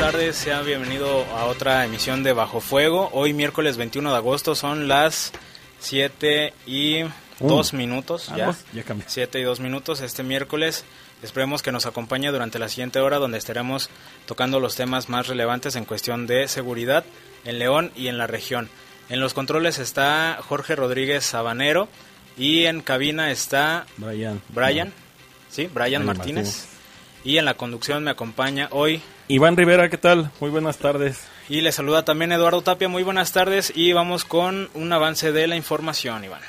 Tardes, sean bienvenidos a otra emisión de Bajo Fuego. Hoy miércoles 21 de agosto son las 7 y 2 minutos, Ah, ya, ya cambió. 7 y 2 minutos este miércoles. Esperemos que nos acompañe durante la siguiente hora donde estaremos tocando los temas más relevantes en cuestión de seguridad en León y en la región. En los controles está Jorge Rodríguez Sabanero y en cabina está Brian. Brian, ¿sí? Brian Brian Martínez. Martínez. Y en la conducción me acompaña hoy Iván Rivera, ¿qué tal? Muy buenas tardes. Y le saluda también Eduardo Tapia, muy buenas tardes y vamos con un avance de la información, Iván.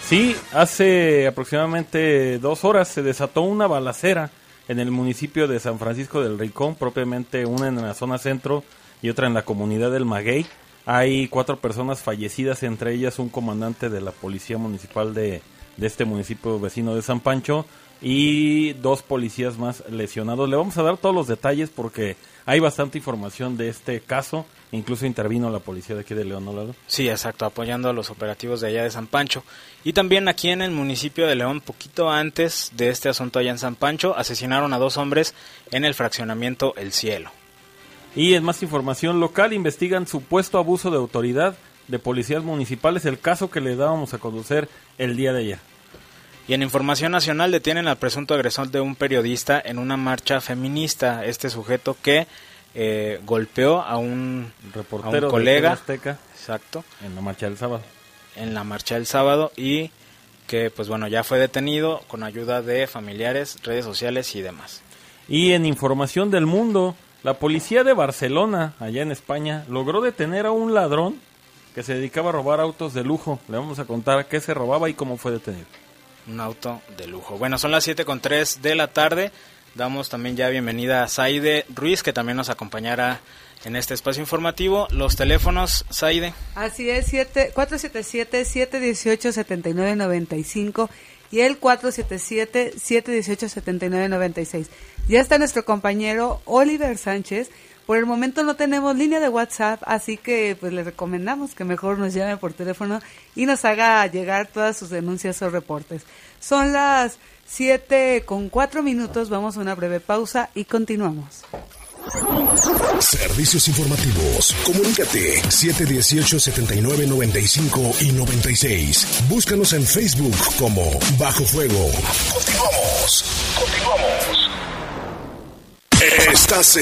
Sí, hace aproximadamente dos horas se desató una balacera en el municipio de San Francisco del Ricón, propiamente una en la zona centro y otra en la comunidad del Maguey. Hay cuatro personas fallecidas, entre ellas un comandante de la policía municipal de, de este municipio vecino de San Pancho y dos policías más lesionados. Le vamos a dar todos los detalles porque hay bastante información de este caso. Incluso intervino la policía de aquí de León, ¿no, Lalo? Sí, exacto, apoyando a los operativos de allá de San Pancho. Y también aquí en el municipio de León, poquito antes de este asunto allá en San Pancho, asesinaron a dos hombres en el fraccionamiento El Cielo. Y en más información local, investigan supuesto abuso de autoridad de policías municipales, el caso que le dábamos a conocer el día de ayer. Y en información nacional detienen al presunto agresor de un periodista en una marcha feminista. Este sujeto que eh, golpeó a un, a Reportero un colega. de Azteca Exacto. en la marcha del sábado. en la marcha del sábado y que pues bueno ya fue detenido con ayuda de familiares, redes sociales y demás. Y en información del mundo, la policía de Barcelona, allá en España, logró detener a un ladrón que se dedicaba a robar autos de lujo. Le vamos a contar qué se robaba y cómo fue detenido. Un auto de lujo. Bueno, son las 7 con 3 de la tarde. Damos también ya bienvenida a Saide Ruiz que también nos acompañará en este espacio informativo. Los teléfonos, Saide. Así es, siete- 477-718-7995 y el 477-718-7996. Ya está nuestro compañero Oliver Sánchez. Por el momento no tenemos línea de WhatsApp, así que pues le recomendamos que mejor nos llame por teléfono y nos haga llegar todas sus denuncias o reportes. Son las 7 con 4 minutos, vamos a una breve pausa y continuamos. Servicios informativos. Comunícate 718-7995 y 96. Búscanos en Facebook como Bajo Fuego. Continuamos. Continuamos. Estás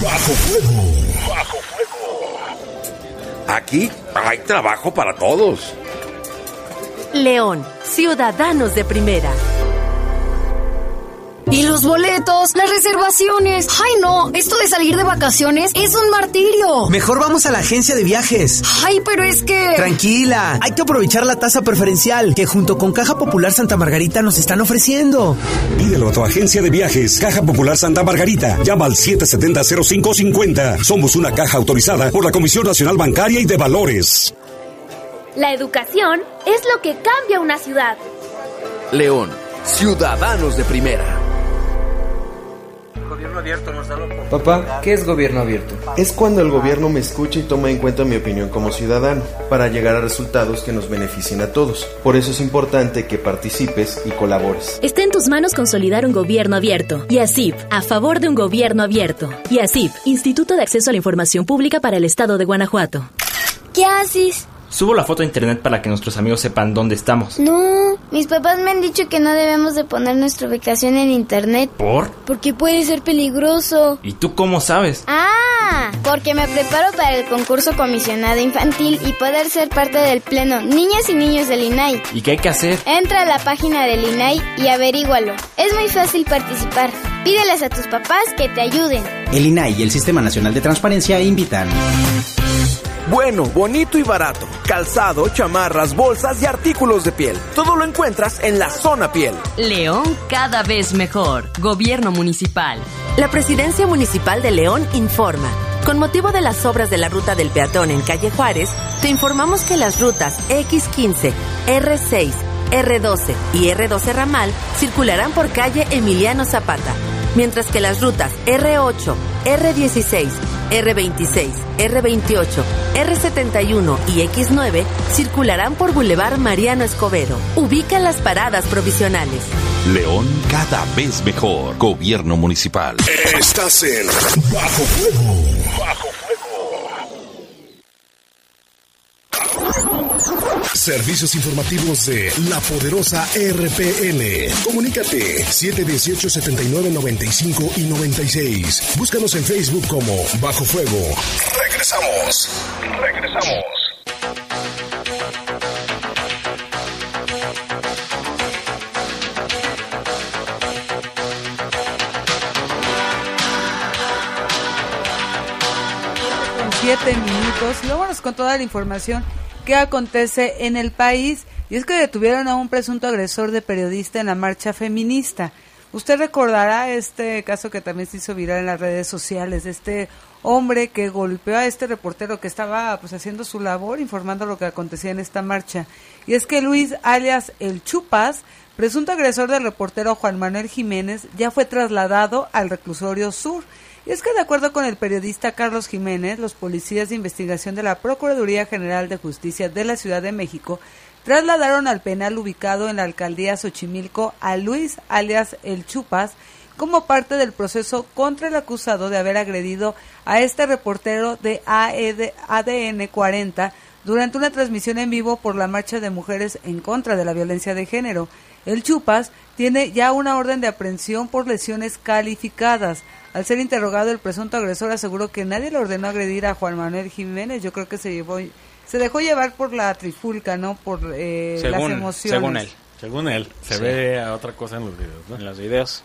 Bajo Fuego. Bajo Fuego. Aquí hay trabajo para todos. León, ciudadanos de primera. Y los boletos, las reservaciones. Ay, no, esto de salir de vacaciones es un martirio. Mejor vamos a la agencia de viajes. Ay, pero es que... Tranquila, hay que aprovechar la tasa preferencial que junto con Caja Popular Santa Margarita nos están ofreciendo. Pídelo a tu agencia de viajes, Caja Popular Santa Margarita. Llama al 770-0550. Somos una caja autorizada por la Comisión Nacional Bancaria y de Valores. La educación es lo que cambia una ciudad. León, ciudadanos de primera. Gobierno abierto nos da la oportunidad. Papá, ¿qué es gobierno abierto? Es cuando el gobierno me escucha y toma en cuenta mi opinión como ciudadano para llegar a resultados que nos beneficien a todos. Por eso es importante que participes y colabores. Está en tus manos consolidar un gobierno abierto. Y ASIP, a favor de un gobierno abierto. Y ASIP, Instituto de Acceso a la Información Pública para el Estado de Guanajuato. ¿Qué haces? Subo la foto a internet para que nuestros amigos sepan dónde estamos. No, mis papás me han dicho que no debemos de poner nuestra ubicación en internet. ¿Por? Porque puede ser peligroso. ¿Y tú cómo sabes? Ah, porque me preparo para el concurso comisionado infantil y poder ser parte del pleno Niñas y Niños del INAI. ¿Y qué hay que hacer? Entra a la página del INAI y averígualo. Es muy fácil participar. Pídeles a tus papás que te ayuden. El INAI y el Sistema Nacional de Transparencia invitan. Bueno, bonito y barato. Calzado, chamarras, bolsas y artículos de piel. Todo lo encuentras en la zona piel. León cada vez mejor. Gobierno municipal. La Presidencia Municipal de León informa. Con motivo de las obras de la ruta del peatón en calle Juárez, te informamos que las rutas X15, R6, R12 y R12 Ramal circularán por calle Emiliano Zapata, mientras que las rutas R8, R16, R26, R28, R71 y X9 circularán por Boulevard Mariano Escobedo. Ubica las paradas provisionales. León cada vez mejor. Gobierno municipal. Estás en Bajo Fuego. Bajo Fuego. Servicios informativos de la poderosa RPN. Comunícate 718-7995 y 96. Búscanos en Facebook como Bajo Fuego. Regresamos. Regresamos. Siete minutos. Y vámonos con toda la información que acontece en el país. Y es que detuvieron a un presunto agresor de periodista en la marcha feminista. Usted recordará este caso que también se hizo viral en las redes sociales, de este hombre que golpeó a este reportero que estaba pues haciendo su labor informando lo que acontecía en esta marcha. Y es que Luis alias El Chupas, presunto agresor del reportero Juan Manuel Jiménez, ya fue trasladado al reclusorio sur. Y es que de acuerdo con el periodista Carlos Jiménez, los policías de investigación de la Procuraduría General de Justicia de la Ciudad de México trasladaron al penal ubicado en la alcaldía Xochimilco a Luis alias El Chupas como parte del proceso contra el acusado de haber agredido a este reportero de ADN 40 durante una transmisión en vivo por la marcha de mujeres en contra de la violencia de género. El Chupas tiene ya una orden de aprehensión por lesiones calificadas. Al ser interrogado, el presunto agresor aseguró que nadie le ordenó agredir a Juan Manuel Jiménez. Yo creo que se llevó, se dejó llevar por la trifulca, ¿no? Por eh, según, las emociones. Según él. Según él. Se Sí. ve a otra cosa en los videos, ¿no? En los videos.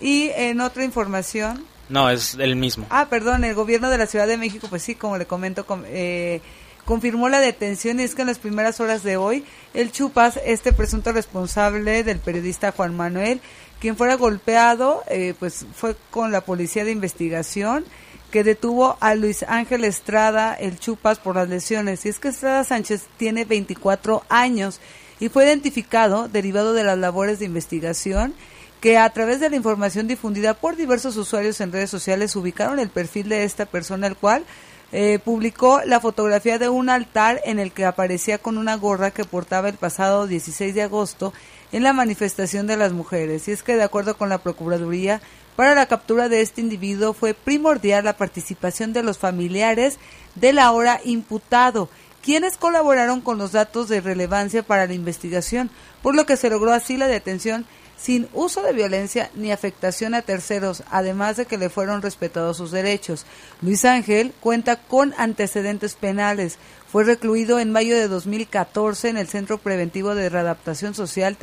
Y en otra información, No, es el mismo. Ah, perdón, el gobierno de la Ciudad de México, pues sí, como le comento, com- eh, confirmó la detención y es que en las primeras horas de hoy, el Chupas, este presunto responsable del periodista Juan Manuel, quien fuera golpeado, eh, pues fue con la policía de investigación que detuvo a Luis Ángel Estrada, el Chupas, por las lesiones. Y es que Estrada Sánchez tiene 24 años y fue identificado derivado de las labores de investigación que a través de la información difundida por diversos usuarios en redes sociales ubicaron el perfil de esta persona, el cual eh, publicó la fotografía de un altar en el que aparecía con una gorra que portaba el pasado 16 de agosto en la manifestación de las mujeres. Y es que de acuerdo con la Procuraduría, para la captura de este individuo fue primordial la participación de los familiares del ahora imputado, quienes colaboraron con los datos de relevancia para la investigación, por lo que se logró así la detención sin uso de violencia ni afectación a terceros, además de que le fueron respetados sus derechos. Luis Ángel cuenta con antecedentes penales. Fue recluido en mayo de 2014 en el Centro Preventivo de Readaptación Social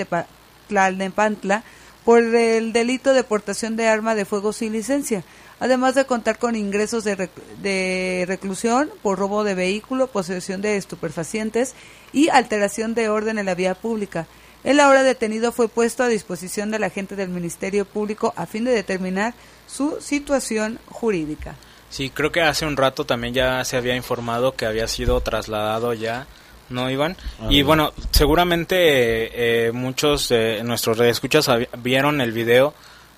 Tlalnepantla por el delito de portación de arma de fuego sin licencia, además de contar con ingresos de, de reclusión por robo de vehículo, posesión de estupefacientes y alteración de orden en la vía pública. El ahora detenido fue puesto a disposición del agente del Ministerio Público a fin de determinar su situación jurídica. Sí, creo que hace un rato también ya se había informado que había sido trasladado ya, ¿no, Iván? Ah, y bueno, seguramente eh, muchos de nuestros redescuchas vieron el video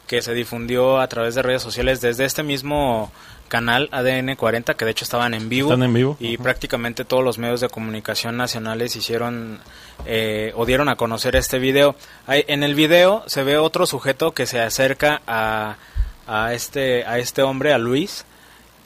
que se difundió a través de redes sociales desde este mismo canal ADN 40 que de hecho estaban en vivo, Están en vivo. y prácticamente todos los medios de comunicación nacionales hicieron eh, o dieron a conocer este video. Hay- en el video se ve otro sujeto que se acerca a, a este a este hombre a Luis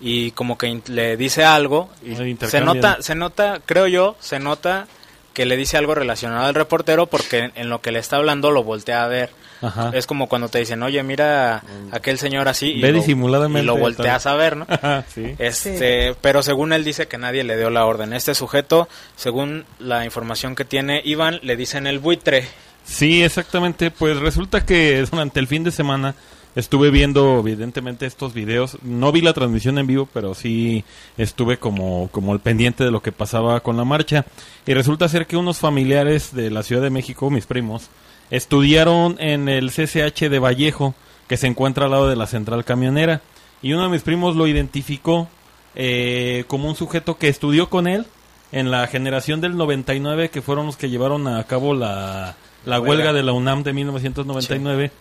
y como que le dice algo y se nota se nota creo yo se nota que le dice algo relacionado al reportero porque en lo que le está hablando lo voltea a ver Ajá. es como cuando te dicen oye mira a aquel señor así y Ve lo- disimuladamente, y lo volteas a ver no sí. este pero según él dice que nadie le dio la orden este sujeto según la información que tiene Iván le dicen el buitre Sí, exactamente. Pues resulta que durante el fin de semana estuve viendo evidentemente estos videos. No vi la transmisión en vivo, pero sí estuve como, como el pendiente de lo que pasaba con la marcha. Y resulta ser que unos familiares de la Ciudad de México, mis primos, estudiaron en el CCH de Vallejo, que se encuentra al lado de la central camionera. Y uno de mis primos lo identificó eh, como un sujeto que estudió con él en la generación del 99, que fueron los que llevaron a cabo la, la Huelga. huelga de la UNAM de 1999.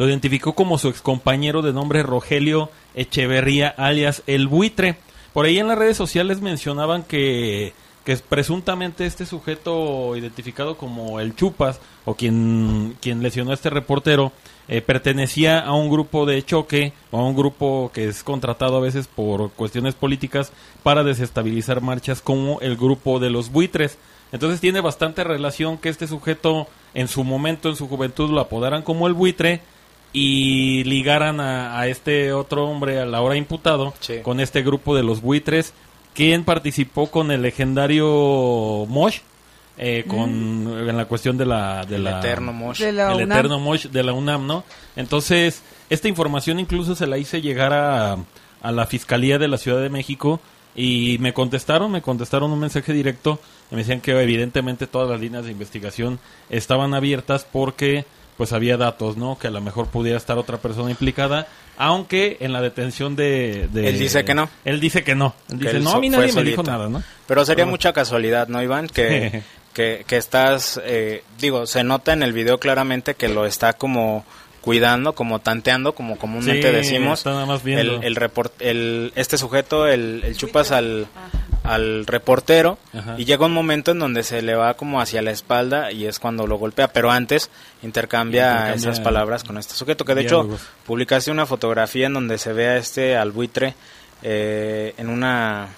Lo identificó como su excompañero de nombre Rogelio Echeverría, alias El Buitre. Por ahí en las redes sociales mencionaban que, que presuntamente este sujeto identificado como el Chupas, o quien, quien lesionó a este reportero, eh, pertenecía a un grupo de choque, o a un grupo que es contratado a veces por cuestiones políticas para desestabilizar marchas como el grupo de los buitres. Entonces tiene bastante relación que este sujeto en su momento, en su juventud, lo apodaran como el buitre y ligaran a, a este otro hombre, a la hora imputado, con este grupo de los buitres, quien participó con el legendario Mosh, eh, con en la cuestión de la de El la eterno Mosh. De la el UNAM. eterno Mosh de la UNAM, ¿no? Entonces, esta información incluso se la hice llegar a, a la Fiscalía de la Ciudad de México y me contestaron, me contestaron un mensaje directo, y me decían que evidentemente todas las líneas de investigación estaban abiertas porque pues había datos, ¿no? Que a lo mejor pudiera estar otra persona implicada, aunque en la detención de... de- Él dice que no. Él dice que no. Él Que dice, él no, a mí nadie me dijo nada, ¿no? Pero sería Pero- mucha casualidad, ¿no, Iván? Que, que, que estás, eh, digo, se nota en el video claramente que lo está como cuidando, como tanteando, como comúnmente Sí, decimos. está nada más. El, el, report- el- este sujeto, el, el chupas al, al reportero Ajá. y llega un momento en donde se le va como hacia la espalda y es cuando lo golpea, pero antes intercambia, Intercambia esas palabras con este sujeto, que de diálogos. hecho publicaste una fotografía en donde se ve a este al buitre eh, en una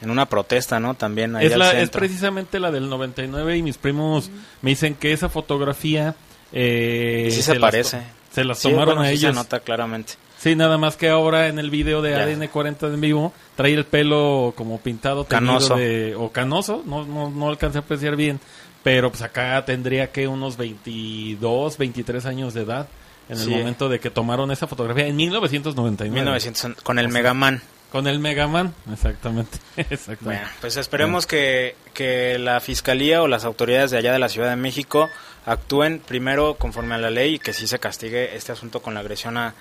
en una protesta, ¿no? También ahí es, al la, es precisamente la del 99 y mis primos me dicen que esa fotografía eh, Y sí se las parece. Se las Sí, tomaron bueno, a sí se ellos. nota claramente. Sí, nada más que ahora en el video de. ADN 40 en vivo trae el pelo como pintado Canoso. de- o canoso, no, no, no alcancé a apreciar bien, pero pues acá tendría que unos 22, 23 años de edad en el Sí. momento de que tomaron esa fotografía en 1999. 1900 con el Megaman. Con el Megaman, exactamente. exactamente. Bueno, pues esperemos que, que la fiscalía o las autoridades de allá de la Ciudad de México actúen primero conforme a la ley y que sí se castigue este asunto con la agresión a,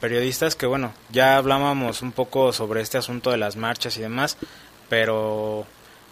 periodistas, que bueno, ya hablábamos un poco sobre este asunto de las marchas y demás, pero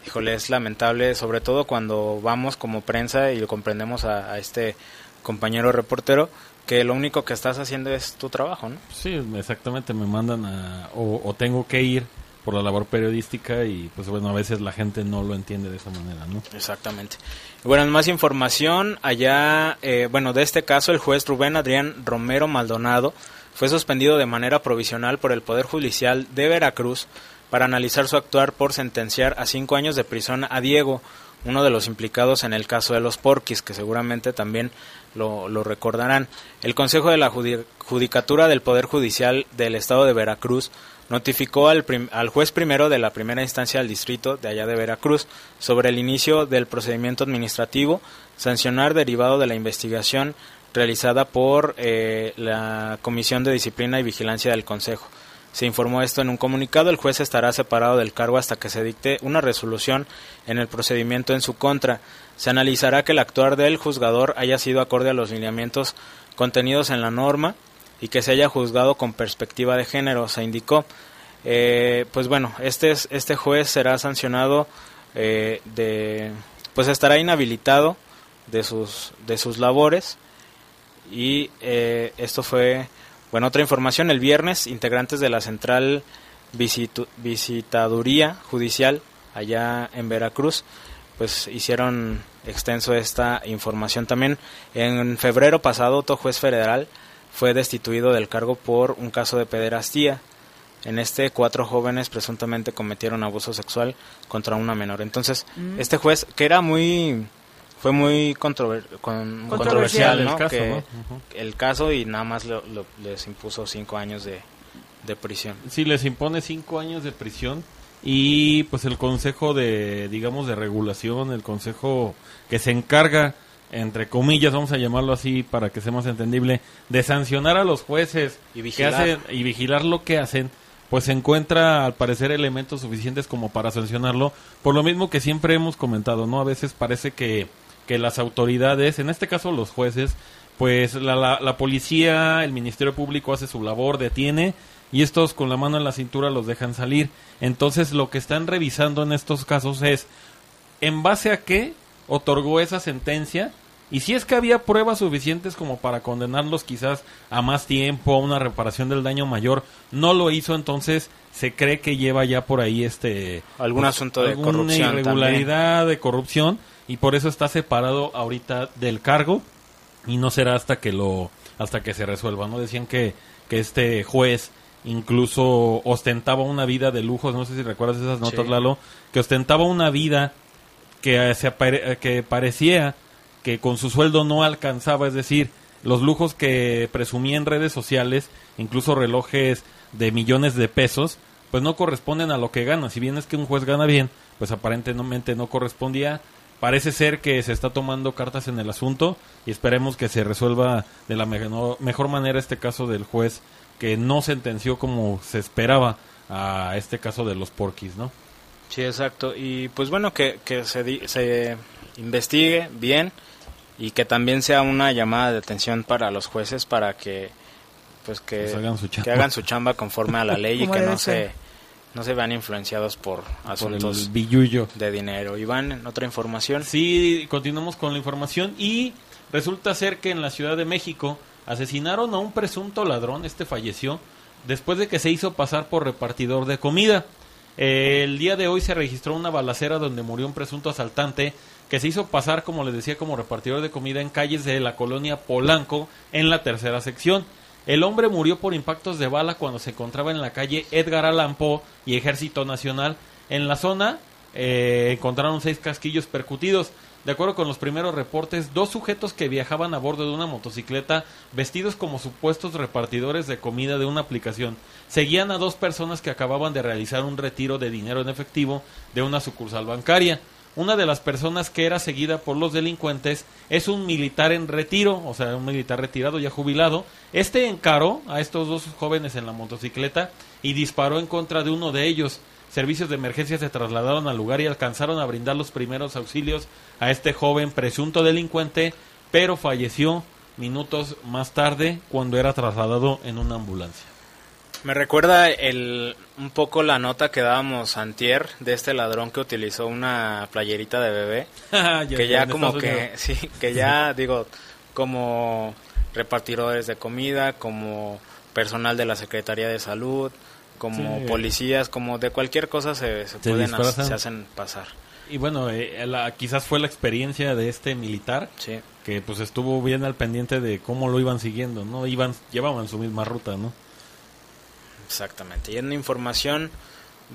híjole, es lamentable, sobre todo cuando vamos como prensa y comprendemos a, a este compañero reportero, que lo único que estás haciendo es tu trabajo, ¿no? Sí, exactamente, me mandan a, o, o tengo que ir por la labor periodística y pues bueno, a veces la gente no lo entiende de esa manera, ¿no? Exactamente. Bueno, en más información, allá, eh, bueno, de este caso, el juez Rubén Adrián Romero Maldonado fue suspendido de manera provisional por el Poder Judicial de Veracruz para analizar su actuar por sentenciar a cinco años de prisión a Diego, uno de los implicados en el caso de los Porquis, que seguramente también lo, recordarán. El Consejo de la Judi- Judicatura del Poder Judicial del Estado de Veracruz notificó al, al juez primero de la primera instancia del distrito de allá de Veracruz sobre el inicio del procedimiento administrativo, sancionar derivado de la investigación realizada por eh, la Comisión de Disciplina y Vigilancia del Consejo. Se informó esto en un comunicado. El juez estará separado del cargo hasta que se dicte una resolución en el procedimiento en su contra. Se analizará que el actuar del juzgador haya sido acorde a los lineamientos contenidos en la norma y que se haya juzgado con perspectiva de género, se indicó. Eh, pues bueno, este, es- este juez será sancionado eh, de, pues estará inhabilitado de sus, de sus labores Y eh, esto fue, bueno, otra información, el viernes integrantes de la central visitaduría judicial allá en Veracruz, pues hicieron extenso esta información también. En febrero pasado, otro juez federal fue destituido del cargo por un caso de pederastía. En este, cuatro jóvenes presuntamente cometieron abuso sexual contra una menor. Entonces, Mm. este juez, que era muy, fue muy controver- con- Controversial controversial, el ¿no? caso, Que- ¿no? Ujú. El caso y nada más lo- lo- les impuso cinco años de, de prisión. Sí, les impone cinco años de prisión y pues el consejo de, digamos, de regulación, el consejo que se encarga, entre comillas, vamos a llamarlo así para que sea más entendible, de sancionar a los jueces Y que vigilar. hacen y vigilar lo que hacen, pues se encuentra al parecer elementos suficientes como para sancionarlo, por lo mismo que siempre hemos comentado, ¿no? A veces parece que, que las autoridades, en este caso los jueces, pues la, la, la policía, el Ministerio Público hace su labor, detiene y estos con la mano en la cintura los dejan salir. Entonces lo que están revisando en estos casos es en base a qué otorgó esa sentencia y si es que había pruebas suficientes como para condenarlos quizás a más tiempo, a una reparación del daño mayor, no lo hizo, entonces se cree que lleva ya por ahí este Algún asunto de alguna corrupción irregularidad de corrupción y por eso está separado ahorita del cargo y no será hasta que lo hasta que se resuelva, ¿no? Decían que que este juez incluso ostentaba una vida de lujos, no sé si recuerdas esas notas, Sí. Lalo, que ostentaba una vida que, eh, se apare- eh, que parecía que con su sueldo no alcanzaba, es decir, los lujos que presumía en redes sociales, incluso relojes de millones de pesos, pues no corresponden a lo que gana. Si bien es que un juez gana bien, pues aparentemente no correspondía. Parece ser que se está tomando cartas en el asunto y esperemos que se resuelva de la me- mejor manera este caso del juez que no sentenció como se esperaba a este caso de los porquis, ¿no? Sí, exacto. Y pues bueno, que, que se, di- se investigue bien y que también sea una llamada de atención para los jueces para que pues que, Pues hagan su chamba. que hagan su chamba conforme a la ley y que no ser. se no se vean influenciados por asuntos billullo. de dinero. Iván, en otra información. Sí, continuamos con la información y resulta ser que en la Ciudad de México asesinaron a un presunto ladrón, este falleció, después de que se hizo pasar por repartidor de comida. El día de hoy se registró una balacera donde murió un presunto asaltante que se hizo pasar, como les decía, como repartidor de comida en calles de la colonia Polanco en la tercera sección. El hombre murió por impactos de bala cuando se encontraba en la calle Edgar Allan y Ejército Nacional. En la zona eh, encontraron seis casquillos percutidos. De acuerdo con los primeros reportes, dos sujetos que viajaban a bordo de una motocicleta vestidos como supuestos repartidores de comida de una aplicación seguían a dos personas que acababan de realizar un retiro de dinero en efectivo de una sucursal bancaria. Una de las personas que era seguida por los delincuentes es un militar en retiro, o sea, un militar retirado ya jubilado. Este encaró a estos dos jóvenes en la motocicleta y disparó en contra de uno de ellos. Servicios de emergencia se trasladaron al lugar y alcanzaron a brindar los primeros auxilios a este joven presunto delincuente, pero falleció minutos más tarde cuando era trasladado en una ambulancia. Me recuerda el, un poco la nota que dábamos antier de este ladrón que utilizó una playerita de bebé. Que ya como que, sí, que ya digo, como repartidores de comida, como personal de la Secretaría de Salud, como Sí. policías, como de cualquier cosa se, se Se pueden, disfrazan. se hacen pasar. Y bueno, eh, la- quizás fue la experiencia de este militar que pues estuvo bien al pendiente de cómo lo iban siguiendo, ¿no? Iban, llevaban su misma ruta, ¿no? Exactamente. Y en información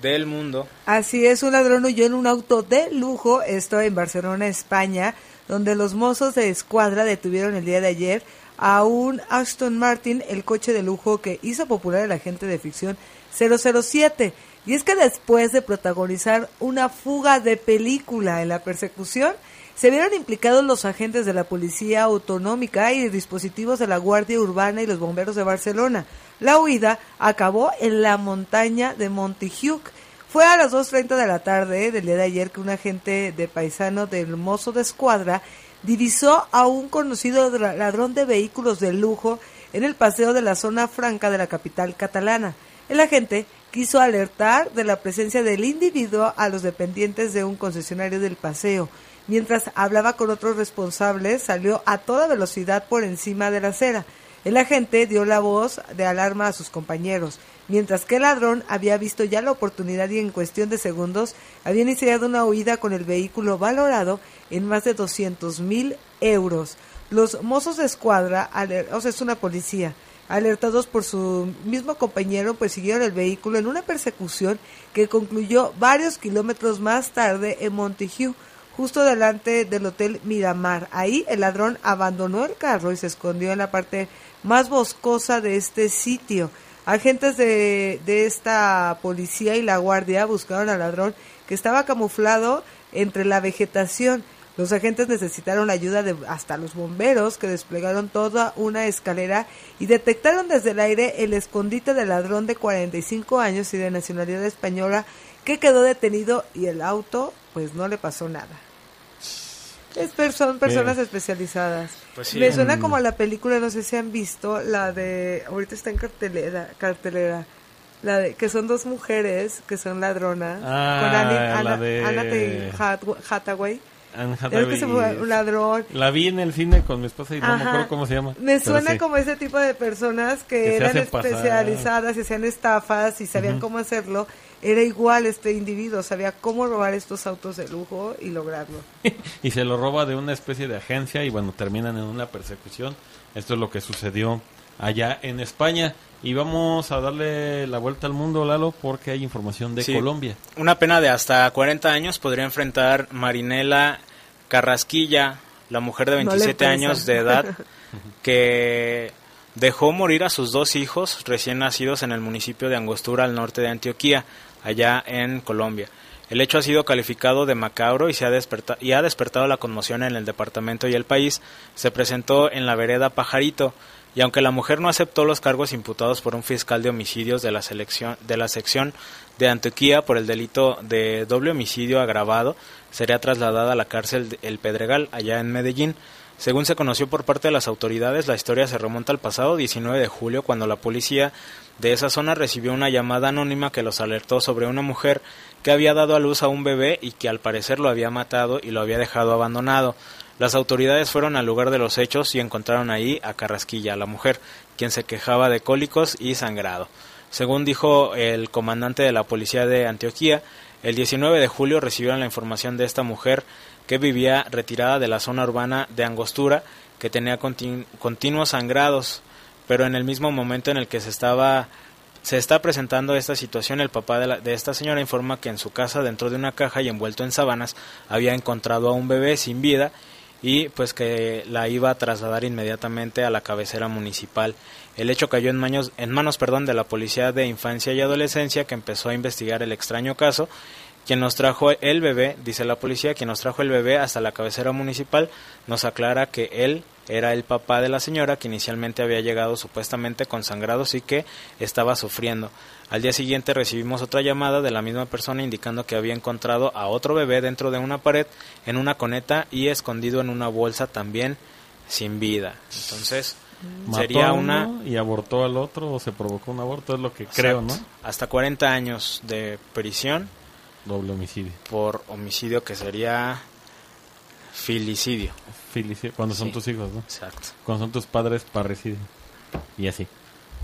del mundo, Así es, un ladrón huyó en un auto de lujo, esto en Barcelona, España, donde los mozos de escuadra detuvieron el día de ayer a un Aston Martin, el coche de lujo que hizo popular el agente de ficción 007. Y es que después de protagonizar una fuga de película en la persecución, se vieron implicados los agentes de la Policía Autonómica y dispositivos de la Guardia Urbana y los bomberos de Barcelona. La huida acabó en la montaña de Montijuc. Fue a las 2.30 de la tarde del día de ayer que un agente de paisano del mozo de escuadra divisó a un conocido ladrón de vehículos de lujo en el paseo de la zona franca de la capital catalana. El agente quiso alertar de la presencia del individuo a los dependientes de un concesionario del paseo. Mientras hablaba con otros responsables, salió a toda velocidad por encima de la acera. El agente dio la voz de alarma a sus compañeros, mientras que el ladrón había visto ya la oportunidad y en cuestión de segundos había iniciado una huida con el vehículo valorado en más de 200 mil euros. Los mozos de escuadra, o sea, es una policía, alertados por su mismo compañero, pues siguieron el vehículo en una persecución que concluyó varios kilómetros más tarde en Montague, justo delante del Hotel Miramar. Ahí el ladrón abandonó el carro y se escondió en la parte más boscosa de este sitio. Agentes de, de esta policía y la guardia buscaron al ladrón que estaba camuflado entre la vegetación. Los agentes necesitaron la ayuda de hasta los bomberos que desplegaron toda una escalera y detectaron desde el aire el escondite del ladrón de 45 años y de nacionalidad española que quedó detenido y el auto pues no le pasó nada. Es son personas especializadas. Pues Me suena como a la película, no sé si han visto, la de, ahorita está en cartelera, cartelera la de, que son dos mujeres que son ladronas. Ah, con Annie, la Anna, de- Anna Taylor Hath- Hathaway. Anne que se fue un ladrón. La vi en el cine con mi esposa y no me acuerdo cómo se llama. Me suena sí. como ese tipo de personas que, eran especializadas y hacían estafas y sabían cómo hacerlo. Era igual este individuo, sabía cómo robar estos autos de lujo y lograrlo. y se lo roba de una especie de agencia y bueno, terminan en una persecución. Esto es lo que sucedió allá en España. Y vamos a darle la vuelta al mundo, Lalo, porque hay información de Sí. Colombia. Una pena de hasta 40 años podría enfrentar Marinela Carrasquilla, la mujer de No le 27 pesa. años de edad, que dejó morir a sus dos hijos recién nacidos en el municipio de Angostura, al norte de Antioquía, allá en Colombia. El hecho ha sido calificado de macabro y, se ha desperta- y ha despertado la conmoción en el departamento y el país. Se presentó en la vereda Pajarito y aunque la mujer no aceptó los cargos imputados por un fiscal de homicidios de la, selección, de la sección de Antioquía por el delito de doble homicidio agravado, sería trasladada a la cárcel El Pedregal, allá en Medellín. Según se conoció por parte de las autoridades, la historia se remonta al pasado 19 de julio, cuando la policía de esa zona recibió una llamada anónima que los alertó sobre una mujer que había dado a luz a un bebé y que al parecer lo había matado y lo había dejado abandonado. Las autoridades fueron al lugar de los hechos y encontraron ahí a Carrasquilla, la mujer, quien se quejaba de cólicos y sangrado. Según dijo el comandante de la policía de Antioquía, el 19 de julio recibieron la información de esta mujer que vivía retirada de la zona urbana de Angostura, que tenía continu- continuos sangrados, pero en el mismo momento en el que se estaba se está presentando esta situación, el papá de, la- de esta señora informa que en su casa, dentro de una caja y envuelto en sábanas, había encontrado a un bebé sin vida y pues que la iba a trasladar inmediatamente a la cabecera municipal. El hecho cayó en manos, en manos perdón, de la Policía de Infancia y Adolescencia que empezó a investigar el extraño caso. Quien nos trajo el bebé, dice la policía, quien nos trajo el bebé hasta la cabecera municipal, nos aclara que él era el papá de la señora que inicialmente había llegado supuestamente con sangrados y que estaba sufriendo. Al día siguiente recibimos otra llamada de la misma persona indicando que había encontrado a otro bebé dentro de una pared en una coneta y escondido en una bolsa también sin vida. Entonces, Mató sería a una uno y abortó al otro o se provocó un aborto, es lo que creo, ¿no? Hasta 40 años de prisión Doble homicidio. por homicidio que sería filicidio. Felici- Cuando son Sí. tus hijos, ¿no? Exacto. Cuando son tus padres, parricidio. Y así.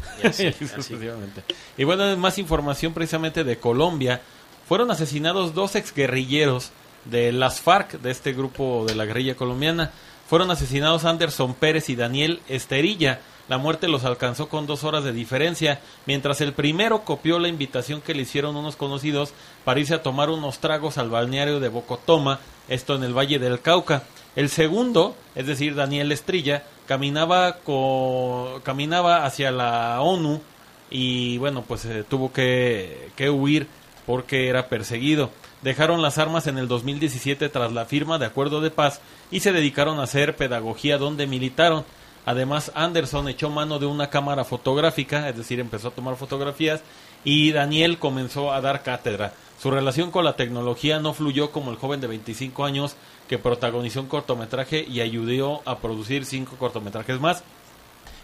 Y así, así. sucesivamente. Y bueno, más información precisamente de Colombia. Fueron asesinados dos exguerrilleros de las FARC, de este grupo de la guerrilla colombiana. Fueron asesinados Anderson Pérez y Daniel Esterilla. La muerte los alcanzó con dos horas de diferencia, mientras el primero copió la invitación que le hicieron unos conocidos para irse a tomar unos tragos al balneario de Bocotoma, esto en el Valle del Cauca. El segundo, es decir, Daniel Estrella, caminaba, co- caminaba hacia la ONU y bueno, pues eh, tuvo que, que huir porque era perseguido. Dejaron las armas en el 2017 tras la firma de acuerdo de paz y se dedicaron a hacer pedagogía donde militaron. Además, Anderson echó mano de una cámara fotográfica, es decir, empezó a tomar fotografías y Daniel comenzó a dar cátedra. Su relación con la tecnología no fluyó como el joven de 25 años que protagonizó un cortometraje y ayudó a producir cinco cortometrajes más.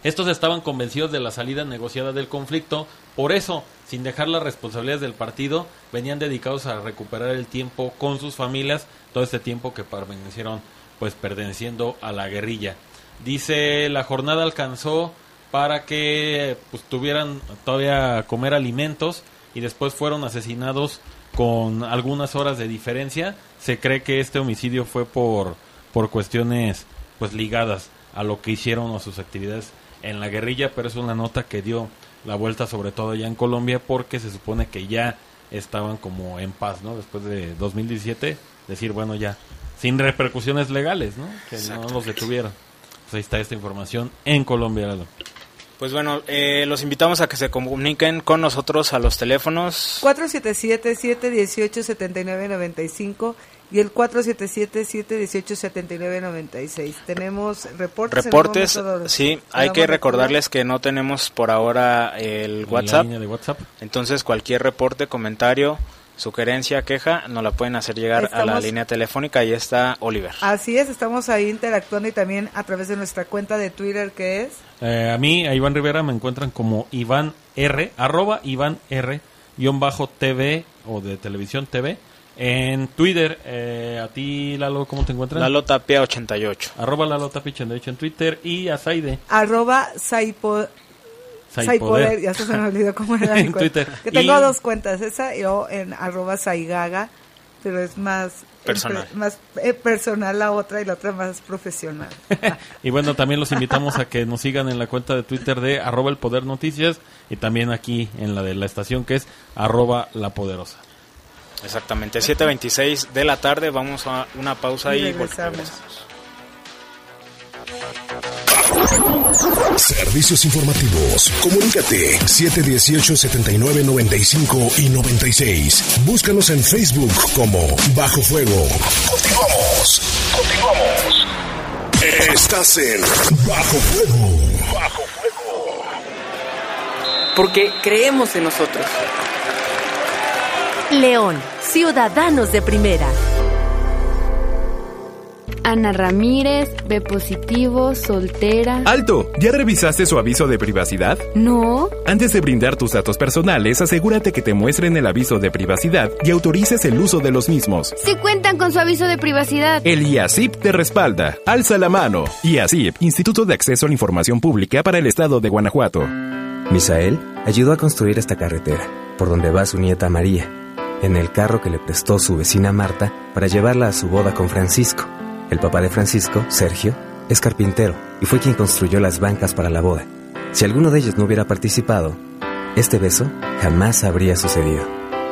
Estos estaban convencidos de la salida negociada del conflicto, por eso, sin dejar las responsabilidades del partido, venían dedicados a recuperar el tiempo con sus familias, todo este tiempo que permanecieron pues perteneciendo a la guerrilla. Dice, la jornada alcanzó para que pues, tuvieran todavía comer alimentos y después fueron asesinados con algunas horas de diferencia. Se cree que este homicidio fue por, por cuestiones pues ligadas a lo que hicieron o sus actividades en la guerrilla, pero es una nota que dio la vuelta sobre todo allá en Colombia porque se supone que ya estaban como en paz, ¿no? Después de 2017, decir, bueno, ya, sin repercusiones legales, ¿no? Que no los detuvieron. Pues ahí está esta información en Colombia, Lalo. Pues bueno, eh, los invitamos a que se comuniquen con nosotros a los teléfonos 477-718-7995 y el 477-718-7996. Tenemos reportes. Reportes, en sí, hay que recordarles que no tenemos por ahora el La WhatsApp. línea de WhatsApp. Entonces cualquier reporte, comentario, sugerencia, queja, nos la pueden hacer llegar a la línea telefónica. Ahí está Oliver. Así es, estamos ahí interactuando y también a través de nuestra cuenta de Twitter que es Eh, a mí, a Iván Rivera, me encuentran como Iván R, arroba Iván R, guion bajo TV o de televisión TV. En Twitter, eh, a ti, Lalo, ¿cómo te encuentras? Lalo Tapia 88. Arroba Lalo Tapia 88 en Twitter y a Saide. arroba Saipo- Saipoder. Ya se me olvidó cómo era mi En cuenta. Twitter. Que tengo Y- dos cuentas, esa y yo en arroba Saigaga, pero es más Personal. más eh, personal la otra y la otra más profesional. Y bueno, también los invitamos a que nos sigan en la cuenta de Twitter de arroba el poder noticias y también aquí en la de la estación que es arroba la poderosa. Exactamente, 7.26 de la tarde. Vamos a una pausa Y y, regresamos. volvemos. Servicios informativos. Comunícate 718-7995 y 96. Búscanos en Facebook como Bajo Fuego. Continuamos. Continuamos. Estás en Bajo Fuego. Bajo Fuego. Porque creemos en nosotros. León, ciudadanos de primera. Ana Ramírez, B positivo, soltera. ¡Alto! ¿Ya revisaste su aviso de privacidad? No. Antes de brindar tus datos personales, asegúrate que te muestren el aviso de privacidad y autorices el uso de los mismos. Si cuentan con su aviso de privacidad. El IACIP te respalda. Alza la mano. IACIP, Instituto de Acceso a la Información Pública para el Estado de Guanajuato. Misael ayudó a construir esta carretera, por donde va su nieta María, en el carro que le prestó su vecina Marta para llevarla a su boda con Francisco. El papá de Francisco, Sergio, es carpintero y fue quien construyó las bancas para la boda. Si alguno de ellos no hubiera participado, este beso jamás habría sucedido.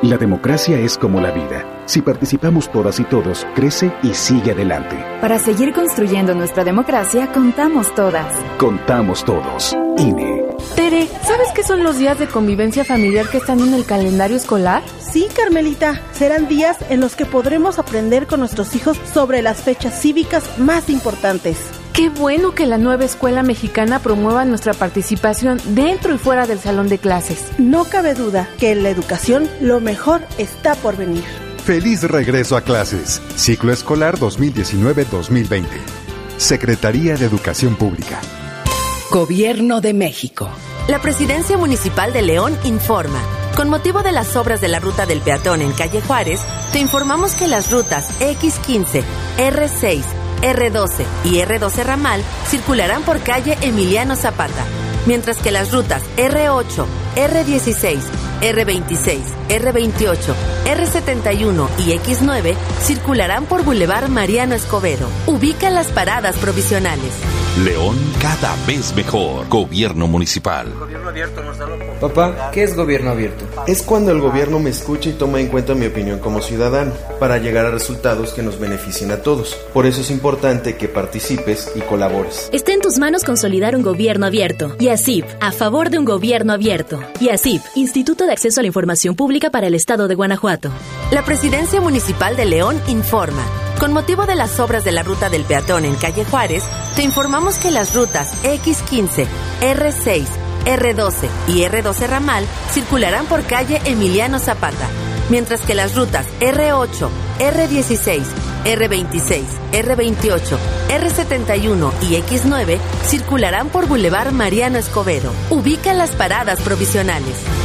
La democracia es como la vida. Si participamos todas y todos, crece y sigue adelante. Para seguir construyendo nuestra democracia, contamos todas. Contamos todos. INE. Tere, ¿sabes qué son los días de convivencia familiar que están en el calendario escolar? Sí, Carmelita, serán días en los que podremos aprender con nuestros hijos sobre las fechas cívicas más importantes. Qué bueno que la nueva escuela mexicana promueva nuestra participación dentro y fuera del salón de clases. No cabe duda que en la educación lo mejor está por venir. Feliz regreso a clases. Ciclo escolar 2019-2020. Secretaría de Educación Pública. Gobierno de México. La Presidencia Municipal de León informa. Con motivo de las obras de la ruta del peatón en calle Juárez, te informamos que las rutas X15, R6, R12 y R12 Ramal circularán por calle Emiliano Zapata, mientras que las rutas R8, R16, R26, R28, R71 y X9 circularán por Boulevard Mariano Escobedo. Ubica las paradas provisionales. León cada vez mejor. Gobierno municipal. Papá, ¿qué es gobierno abierto? Es cuando el gobierno me escucha y toma en cuenta mi opinión como ciudadano, para llegar a resultados que nos beneficien a todos. Por eso es importante que participes y colabores. Está en tus manos consolidar un gobierno abierto. Y ASIP, a favor de un gobierno abierto. Y ASIP, Instituto de Acceso a la Información Pública para el Estado de Guanajuato. La Presidencia Municipal de León informa. Con motivo de las obras de la ruta del peatón en calle Juárez, te informamos que las rutas X15, R6, R12 y R12 Ramal circularán por calle Emiliano Zapata, mientras que las rutas R8, R16, R26, R28, R71 y X9 circularán por Boulevard Mariano Escobedo. Ubica las paradas provisionales.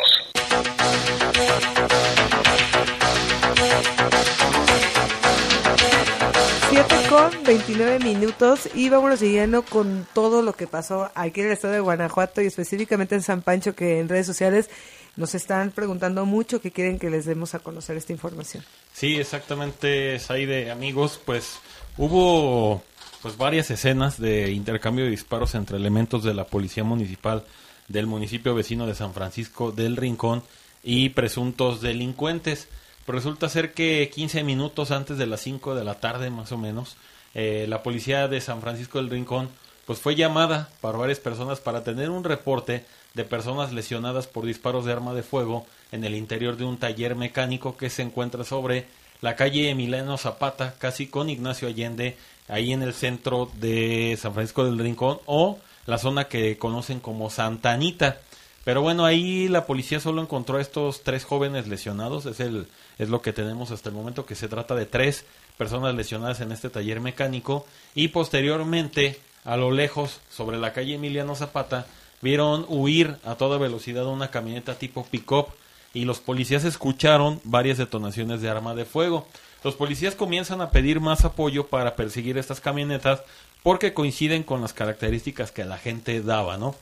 Con 29 minutos y vámonos siguiendo con todo lo que pasó aquí en el estado de Guanajuato y específicamente en San Pancho que en redes sociales nos están preguntando mucho que quieren que les demos a conocer esta información. Sí, exactamente, de amigos, pues hubo pues varias escenas de intercambio de disparos entre elementos de la policía municipal del municipio vecino de San Francisco del Rincón y presuntos delincuentes. Resulta ser que 15 minutos antes de las 5 de la tarde, más o menos, eh, la policía de San Francisco del Rincón pues fue llamada por varias personas para tener un reporte de personas lesionadas por disparos de arma de fuego en el interior de un taller mecánico que se encuentra sobre la calle Emiliano Zapata, casi con Ignacio Allende, ahí en el centro de San Francisco del Rincón o la zona que conocen como Santa Anita. Pero bueno, ahí la policía solo encontró a estos tres jóvenes lesionados, es, el, es lo que tenemos hasta el momento, que se trata de tres personas lesionadas en este taller mecánico y posteriormente, a lo lejos, sobre la calle Emiliano Zapata, vieron huir a toda velocidad una camioneta tipo pick-up y los policías escucharon varias detonaciones de arma de fuego. Los policías comienzan a pedir más apoyo para perseguir estas camionetas porque coinciden con las características que la gente daba, ¿no?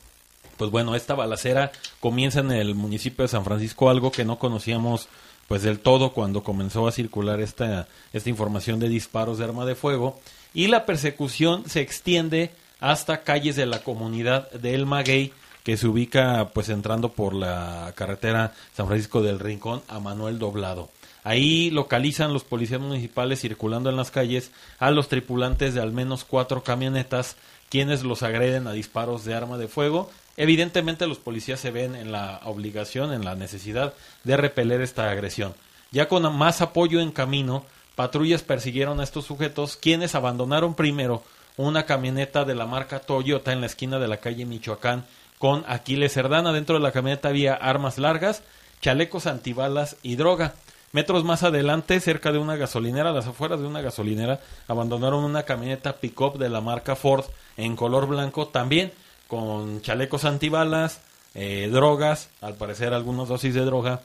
Pues bueno, esta balacera comienza en el municipio de San Francisco, algo que no conocíamos pues del todo cuando comenzó a circular esta, esta información de disparos de arma de fuego y la persecución se extiende hasta calles de la comunidad de El Maguey que se ubica pues entrando por la carretera San Francisco del Rincón a Manuel Doblado. Ahí localizan los policías municipales circulando en las calles a los tripulantes de al menos cuatro camionetas quienes los agreden a disparos de arma de fuego. Evidentemente los policías se ven en la obligación, en la necesidad de repeler esta agresión. Ya con más apoyo en camino, patrullas persiguieron a estos sujetos quienes abandonaron primero una camioneta de la marca Toyota en la esquina de la calle Michoacán con Aquiles Cerdana. Dentro de la camioneta había armas largas, chalecos antibalas y droga. Metros más adelante, cerca de una gasolinera, a las afueras de una gasolinera, abandonaron una camioneta pick-up de la marca Ford en color blanco, también con chalecos antibalas, eh, drogas, al parecer algunas dosis de droga,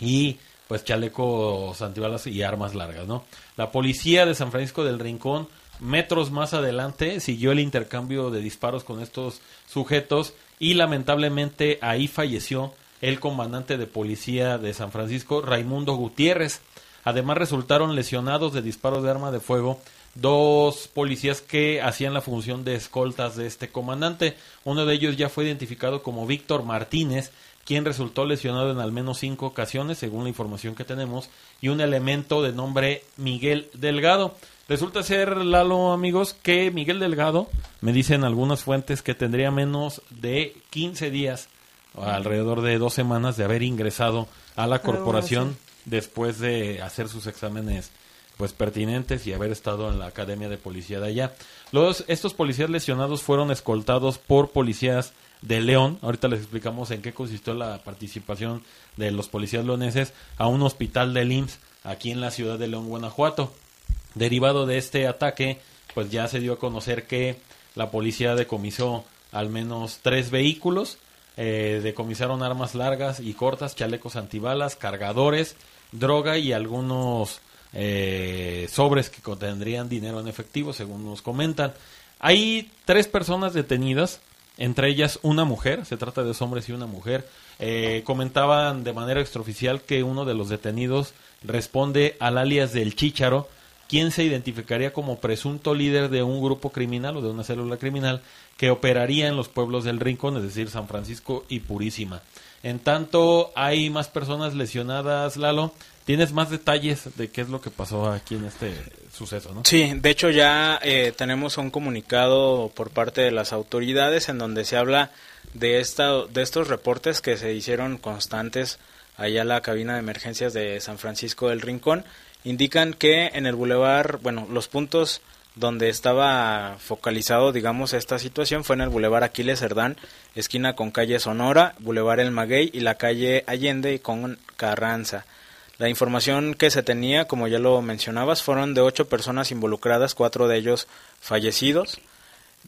y pues chalecos antibalas y armas largas, ¿no? La policía de San Francisco del Rincón, metros más adelante, siguió el intercambio de disparos con estos sujetos y lamentablemente ahí falleció el comandante de policía de San Francisco, Raimundo Gutiérrez. Además resultaron lesionados de disparos de arma de fuego dos policías que hacían la función de escoltas de este comandante. Uno de ellos ya fue identificado como Víctor Martínez, quien resultó lesionado en al menos cinco ocasiones, según la información que tenemos, y un elemento de nombre Miguel Delgado. Resulta ser, Lalo, amigos, que Miguel Delgado, me dicen algunas fuentes que tendría menos de 15 días alrededor de dos semanas de haber ingresado a la corporación después de hacer sus exámenes pues pertinentes y haber estado en la academia de policía de allá. Los, estos policías lesionados fueron escoltados por policías de León, ahorita les explicamos en qué consistió la participación de los policías leoneses a un hospital del IMSS aquí en la ciudad de León, Guanajuato. Derivado de este ataque, pues ya se dio a conocer que la policía decomisó al menos tres vehículos, eh, decomisaron armas largas y cortas, chalecos antibalas, cargadores, droga y algunos eh, sobres que contendrían dinero en efectivo, según nos comentan. Hay tres personas detenidas, entre ellas una mujer, se trata de dos hombres y una mujer. Eh, comentaban de manera extraoficial que uno de los detenidos responde al alias del Chícharo, quién se identificaría como presunto líder de un grupo criminal o de una célula criminal que operaría en los pueblos del Rincón, es decir, San Francisco y Purísima. En tanto, hay más personas lesionadas, Lalo. ¿Tienes más detalles de qué es lo que pasó aquí en este suceso, no? Sí, de hecho ya eh, tenemos un comunicado por parte de las autoridades en donde se habla de, esta, de estos reportes que se hicieron constantes allá en la cabina de emergencias de San Francisco del Rincón. Indican que en el bulevar, bueno, los puntos donde estaba focalizado, digamos, esta situación fue en el Boulevard Aquiles Cerdán, esquina con calle Sonora, Boulevard El Maguey y la calle Allende con Carranza. La información que se tenía, como ya lo mencionabas, fueron de ocho personas involucradas, cuatro de ellos fallecidos.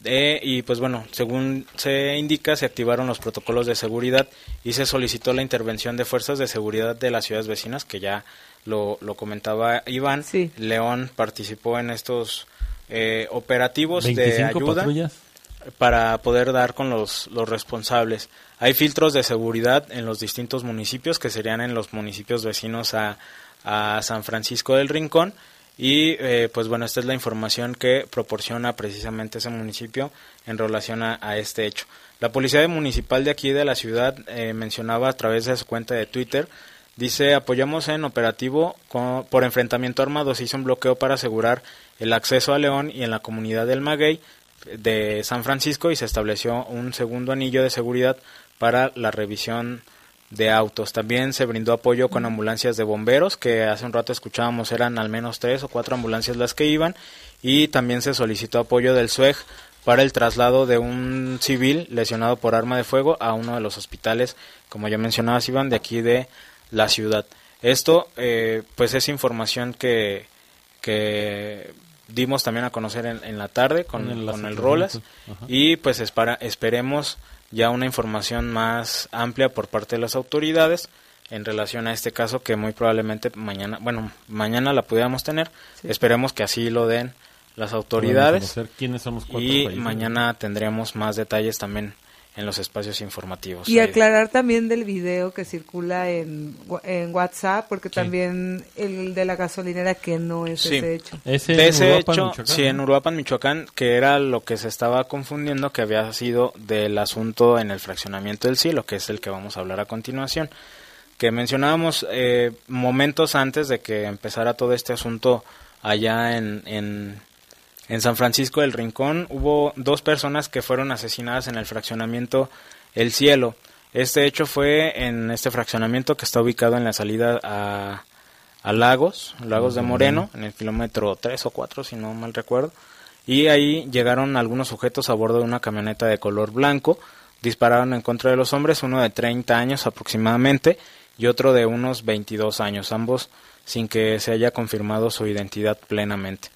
Eh, y pues bueno, según se indica, se activaron los protocolos de seguridad y se solicitó la intervención de fuerzas de seguridad de las ciudades vecinas, que ya lo, lo comentaba Iván. León participó en estos eh, operativos de ayuda para poder dar con los, los responsables. Hay filtros de seguridad en los distintos municipios, que serían en los municipios vecinos a, a San Francisco del Rincón. Y eh, pues bueno, esta es la información que proporciona precisamente ese municipio en relación a, este hecho. La policía municipal de aquí de la ciudad eh, mencionaba a través de su cuenta de Twitter, dice apoyamos en operativo por enfrentamiento armado, se hizo un bloqueo para asegurar el acceso a León y en la comunidad del Maguey de San Francisco y se estableció un segundo anillo de seguridad para la revisión de autos. También se brindó apoyo con ambulancias de bomberos, que hace un rato escuchábamos eran al menos tres o cuatro ambulancias las que iban, y también se solicitó apoyo del SUEG para el traslado de un civil lesionado por arma de fuego a uno de los hospitales, como ya mencionaba Iván, de aquí de la ciudad. Esto, eh, pues es información que, que dimos también a conocer en, la tarde con, el, con el Rolas y pues esperemos ya una información más amplia por parte de las autoridades en relación a este caso que muy probablemente mañana, bueno, mañana la pudiéramos tener, esperemos que así lo den las autoridades. y mañana tendremos más detalles también en los espacios informativos. Y aclarar también del video que circula en, en WhatsApp, porque también el de la gasolinera que no es ese hecho. ¿Ese ese hecho, sí, en Uruapan, Michoacán, que era lo que se estaba confundiendo, que había sido del asunto en el fraccionamiento del cielo, que es el que vamos a hablar a continuación. Que mencionábamos eh, momentos antes de que empezara todo este asunto allá en, en en San Francisco del Rincón hubo dos personas que fueron asesinadas en el fraccionamiento El Cielo. Este hecho fue en este fraccionamiento que está ubicado en la salida a, a Lagos, Lagos de Moreno, en el kilómetro 3 o 4, si no mal recuerdo. Y ahí llegaron algunos sujetos a bordo de una camioneta de color blanco, dispararon en contra de los hombres, uno de 30 años aproximadamente y otro de unos 22 años, ambos sin que se haya confirmado su identidad plenamente.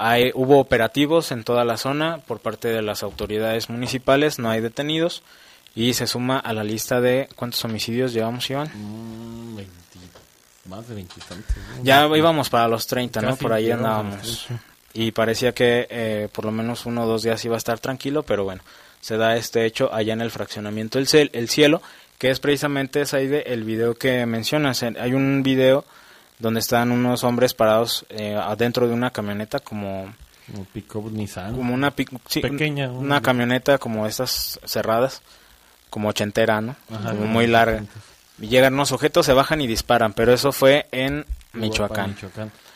Hay, hubo operativos en toda la zona por parte de las autoridades municipales, no hay detenidos y se suma a la lista de cuántos homicidios llevamos, Iván. Mm, más de 20 Ya íbamos para los 30, ¿no? Por ahí andábamos. Y parecía que eh, por lo menos uno o dos días iba a estar tranquilo, pero bueno, se da este hecho allá en el fraccionamiento El, el Cielo, que es precisamente ese el video que mencionas. Hay un video donde están unos hombres parados eh, adentro de una camioneta como como Nissan. como una pequeña una, camioneta como estas cerradas como ochentera no muy larga. y llegan unos objetos se bajan y disparan pero eso fue en Michoacán,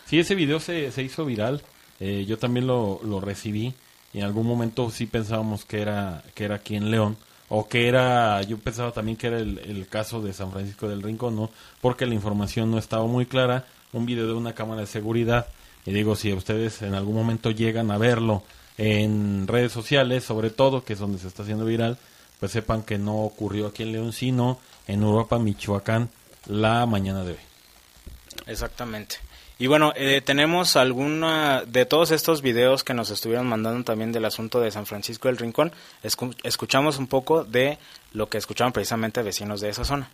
sí ese video se, se hizo viral eh, yo también lo, lo recibí y en algún momento sí pensábamos que era que era aquí en León o que era, yo pensaba también que era el, caso de San Francisco del Rincón, ¿no? Porque la información no estaba muy clara, un video de una cámara de seguridad, y digo, si ustedes en algún momento llegan a verlo en redes sociales, sobre todo, que es donde se está haciendo viral, pues sepan que no ocurrió aquí en León, sino en Europa, Michoacán, la mañana de hoy. Exactamente. Y bueno, eh, tenemos alguna de todos estos videos que nos estuvieron mandando también del asunto de San Francisco del Rincón. escuchamos un poco de lo que escucharon precisamente vecinos de esa zona.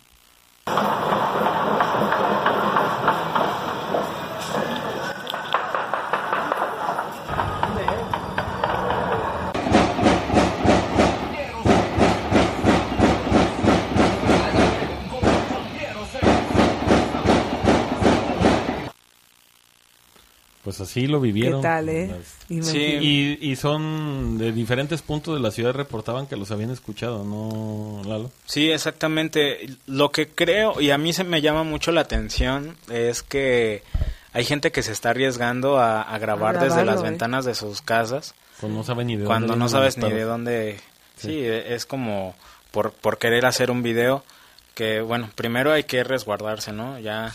Pues pues así lo vivieron. ¿Qué tal, eh? Las- Sí. Y, y son de diferentes puntos de la ciudad reportaban que los habían escuchado, ¿no, Lalo? Sí, exactamente. Lo que creo, y a mí se me llama mucho la atención, es que hay gente que se está arriesgando a, a grabar A desde las eh. ventanas de sus casas. Cuando no saben ni de Cuando dónde no sabes ni de dónde... Sí. Sí, e- es como por, por querer hacer un video que, bueno, primero hay que resguardarse, ¿no? Ya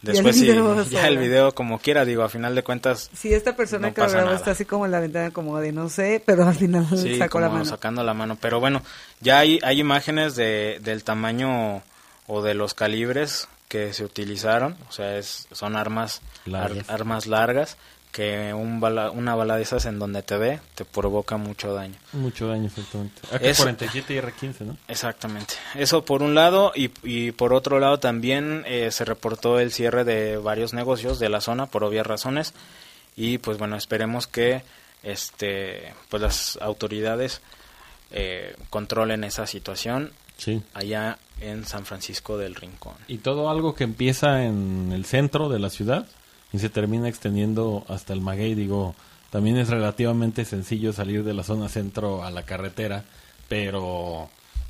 después Y el sí, video ya el video como quiera, digo, a final de cuentas... Si esta persona No que lo grabó está así como en la ventana, como de no sé, pero al final Sí, sacó la como mano. sacando la mano. Pero bueno, ya hay, hay imágenes de, del tamaño o de los calibres que se utilizaron. O sea, es, son armas Largas. ar- armas largas que un bala, una bala de esas en donde te ve te provoca mucho daño. Mucho daño, exactamente. Eso- AK-47 y R-15, ¿no? Exactamente. Eso por un lado y, y por otro lado también eh, se reportó el cierre de varios negocios de la zona por obvias razones y pues bueno esperemos que este pues las autoridades eh, controlen esa situación Sí. allá en San Francisco del Rincón. Y todo algo que empieza en el centro de la ciudad y se termina extendiendo hasta el Maguey, digo, también es relativamente sencillo salir de la zona centro a la carretera, pero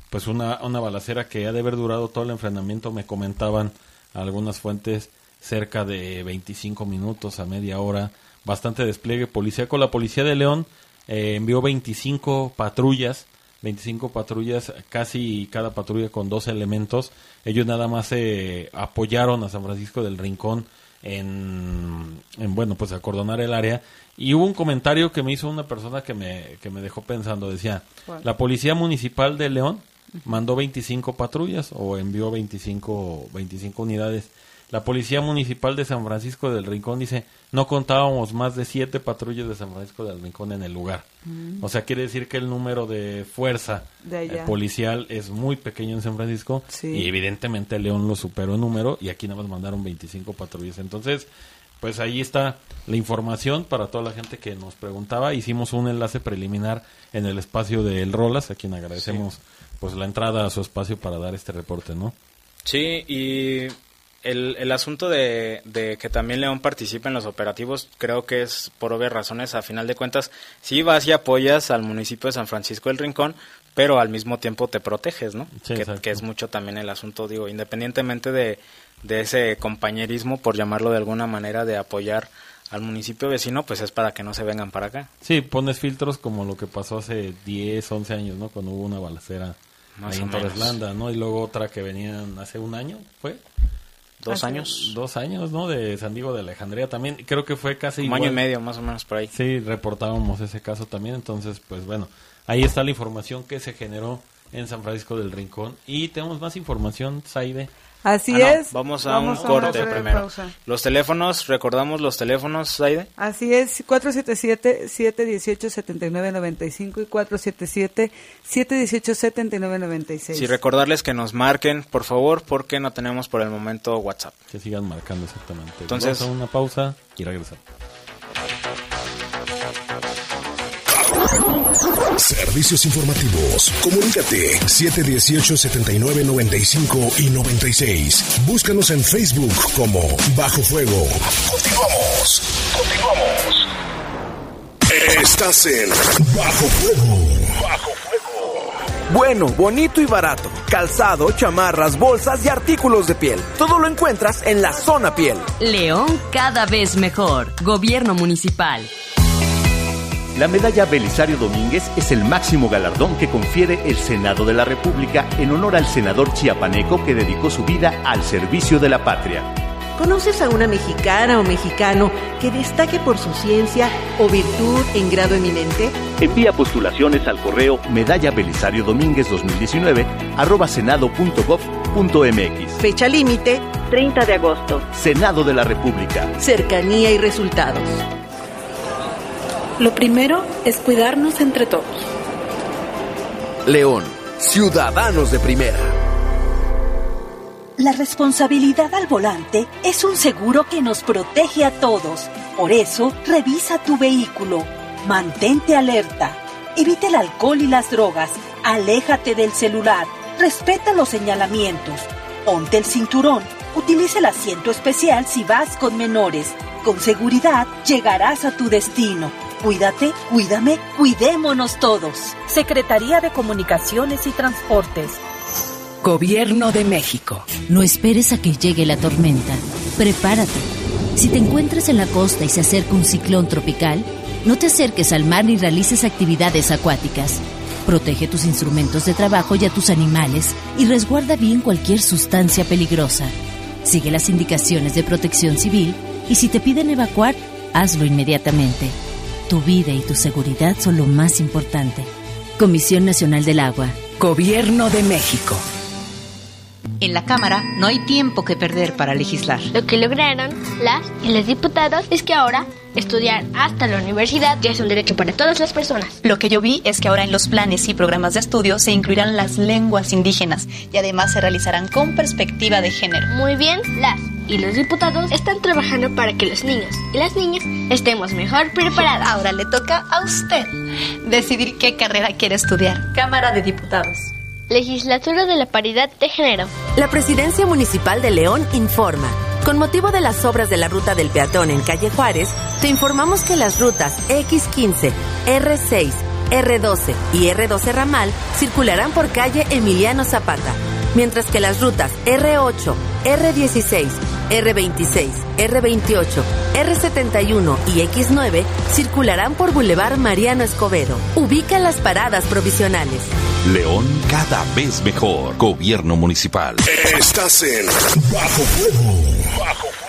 pues una, una balacera que ha de haber durado todo el enfrentamiento, me comentaban algunas fuentes, cerca de 25 minutos a media hora, bastante despliegue policíaco. La policía de León eh, envió 25 patrullas 25 patrullas, casi cada patrulla con dos elementos. Ellos nada más eh, apoyaron a San Francisco del Rincón en, en, bueno, pues acordonar el área. Y hubo un comentario que me hizo una persona que me, que me dejó pensando. Decía, ¿Cuál? la Policía Municipal de León mandó 25 patrullas o envió 25, 25 unidades. La Policía Municipal de San Francisco del Rincón dice, no contábamos más de siete patrullas de San Francisco del Rincón en el lugar. Mm. O sea, quiere decir que el número de fuerza De eh, policial es muy pequeño en San Francisco Sí. y evidentemente León lo superó en número y aquí nada más mandaron 25 patrullas. Entonces, pues ahí está la información para toda la gente que nos preguntaba. Hicimos un enlace preliminar en el espacio de El Rolas, a quien agradecemos pues la entrada a su espacio para dar este reporte, ¿no? Sí, y el, el asunto de, de que también León participe en los operativos, creo que es por obvias razones, a final de cuentas, sí vas y apoyas al municipio de San Francisco del Rincón, pero al mismo tiempo te proteges, ¿no? Sí, que, es mucho también el asunto, digo, independientemente de, de ese compañerismo, por llamarlo de alguna manera, de apoyar al municipio vecino, pues es para que no se vengan para acá. Sí, pones filtros como lo que pasó hace 10, 11 años, ¿no? Cuando hubo una balacera Más ahí en Torres. Landa, ¿no? Y luego otra que venían hace un año, ¿fue? ¿Dos Hace años? Dos años, ¿no? De San Diego de Alejandría también. Creo que fue casi Como año y medio, más o menos por ahí. Sí, reportábamos ese caso también. Entonces, pues bueno, ahí está la información que se generó en San Francisco del Rincón. Y tenemos más información, Saide. Así Ah, no, es. Vamos a Vamos un a una corte primero. pausa. Los teléfonos, recordamos los teléfonos, Saide. Así es, 477-718-7995 y 477-718-7996. Sí, recordarles que nos marquen, por favor, porque no tenemos por el momento WhatsApp. Que sigan marcando exactamente. Entonces- Vamos a una pausa y regresamos. Servicios informativos. Comunícate 718-7995 y 96. Búscanos en Facebook como Bajo Fuego. Continuamos. Continuamos. Estás en Bajo Fuego. Bajo Bueno, bonito y barato. Calzado, chamarras, bolsas y artículos de piel. Todo lo encuentras en la zona piel. León cada vez mejor. Gobierno municipal. La medalla Belisario Domínguez es el máximo galardón que confiere el Senado de la República en honor al senador chiapaneco que dedicó su vida al servicio de la patria. ¿Conoces a una mexicana o mexicano que destaque por su ciencia o virtud en grado eminente? Envía postulaciones al correo medalla Belisario Domínguez 2019 arroba senado.gov.mx. Fecha límite 30 de agosto. Senado de la República. Cercanía y resultados. Lo primero es cuidarnos entre todos. León, ciudadanos de primera. La responsabilidad al volante es un seguro que nos protege a todos. Por eso, revisa tu vehículo. Mantente alerta. Evita el alcohol y las drogas. Aléjate del celular. Respeta los señalamientos. Ponte el cinturón. Utiliza el asiento especial si vas con menores. Con seguridad llegarás a tu destino. Cuídate, cuídame, cuidémonos todos. Secretaría de Comunicaciones y Transportes. Gobierno de México. No esperes a que llegue la tormenta. Prepárate. Si te encuentras en la costa y se acerca un ciclón tropical, no te acerques al mar ni realices actividades acuáticas. Protege tus instrumentos de trabajo y a tus animales y resguarda bien cualquier sustancia peligrosa. Sigue las indicaciones de protección civil y si te piden evacuar, hazlo inmediatamente. Tu vida y tu seguridad son lo más importante. Comisión Nacional del Agua. Gobierno de México. En la Cámara no hay tiempo que perder para legislar. Lo que lograron las y los diputados es que ahora estudiar hasta la universidad ya es un derecho para todas las personas. Lo que yo vi es que ahora en los planes y programas de estudio se incluirán las lenguas indígenas y además se realizarán con perspectiva de género. Muy bien, las y los diputados están trabajando para que los niños y las niñas estemos mejor preparados. Ahora le toca a usted decidir qué carrera quiere estudiar. Cámara de Diputados. Legislatura de la Paridad de Género. La Presidencia Municipal de León informa. Con motivo de las obras de la ruta del peatón en calle Juárez, te informamos que las rutas X15, R6, R12 y R12 Ramal circularán por calle Emiliano Zapata, mientras que las rutas R8, R16, R26, R28, R71 y X9 circularán por Boulevard Mariano Escobedo. Ubica las paradas provisionales. León cada vez mejor. Gobierno municipal. Estás en Bajo Fuego. Bajo Fuego.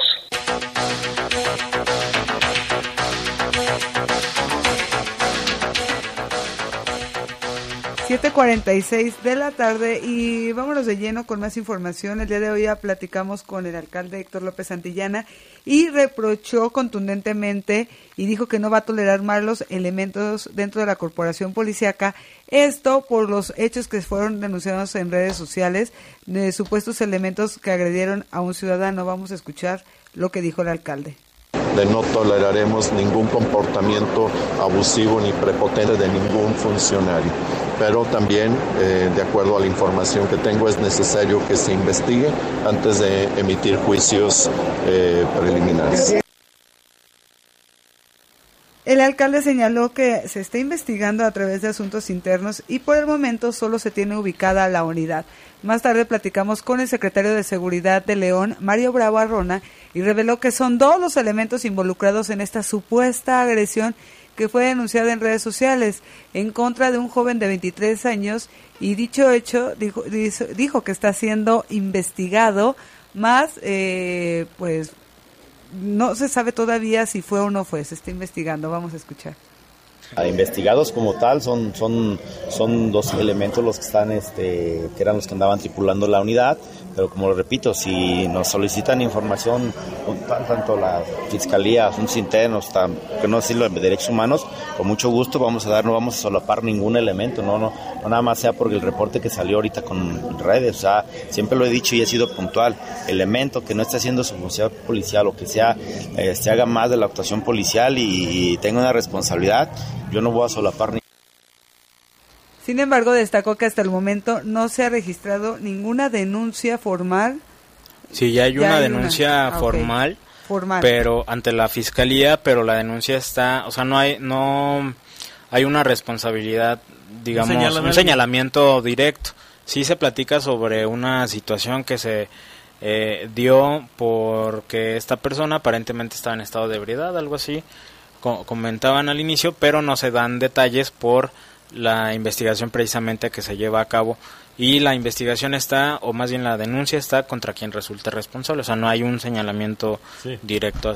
7:46 de la tarde y vámonos de lleno con más información. El día de hoy ya platicamos con el alcalde Héctor López Santillana y reprochó contundentemente y dijo que no va a tolerar malos elementos dentro de la corporación policíaca. Esto por los hechos que fueron denunciados en redes sociales de supuestos elementos que agredieron a un ciudadano. Vamos a escuchar lo que dijo el alcalde de no toleraremos ningún comportamiento abusivo ni prepotente de ningún funcionario. Pero también, eh, de acuerdo a la información que tengo, es necesario que se investigue antes de emitir juicios eh, preliminares. El alcalde señaló que se está investigando a través de asuntos internos y por el momento solo se tiene ubicada la unidad. Más tarde platicamos con el secretario de Seguridad de León, Mario Bravo Arrona, y reveló que son dos los elementos involucrados en esta supuesta agresión que fue denunciada en redes sociales en contra de un joven de 23 años. Y dicho hecho dijo, dijo que está siendo investigado más eh, pues no se sabe todavía si fue o no fue, se está investigando, vamos a escuchar. A investigados como tal son, son, son dos elementos los que están, este, que eran los que andaban tripulando la unidad, pero como lo repito, si nos solicitan información, tanto la Fiscalía, asuntos internos, que no decirlo de derechos humanos, con mucho gusto vamos a dar, no vamos a solapar ningún elemento, no, no, no nada más sea porque el reporte que salió ahorita con redes, o sea, siempre lo he dicho y he sido puntual, elemento que no esté haciendo su función policial o que sea, eh, se haga más de la actuación policial y, y tenga una responsabilidad, yo no voy a solapar ni sin embargo, destacó que hasta el momento no se ha registrado ninguna denuncia formal. Sí, ya hay una denuncia ah, formal, pero ante la fiscalía, pero la denuncia está, o sea, no hay, no hay una responsabilidad, digamos, un señalamiento, directo. Sí se platica sobre una situación que se eh, dio porque esta persona aparentemente estaba en estado de ebriedad, algo así, comentaban al inicio, pero no se dan detalles por la investigación precisamente que se lleva a cabo y la investigación está, o más bien la denuncia está contra quien resulte responsable. O sea, no hay un señalamiento directo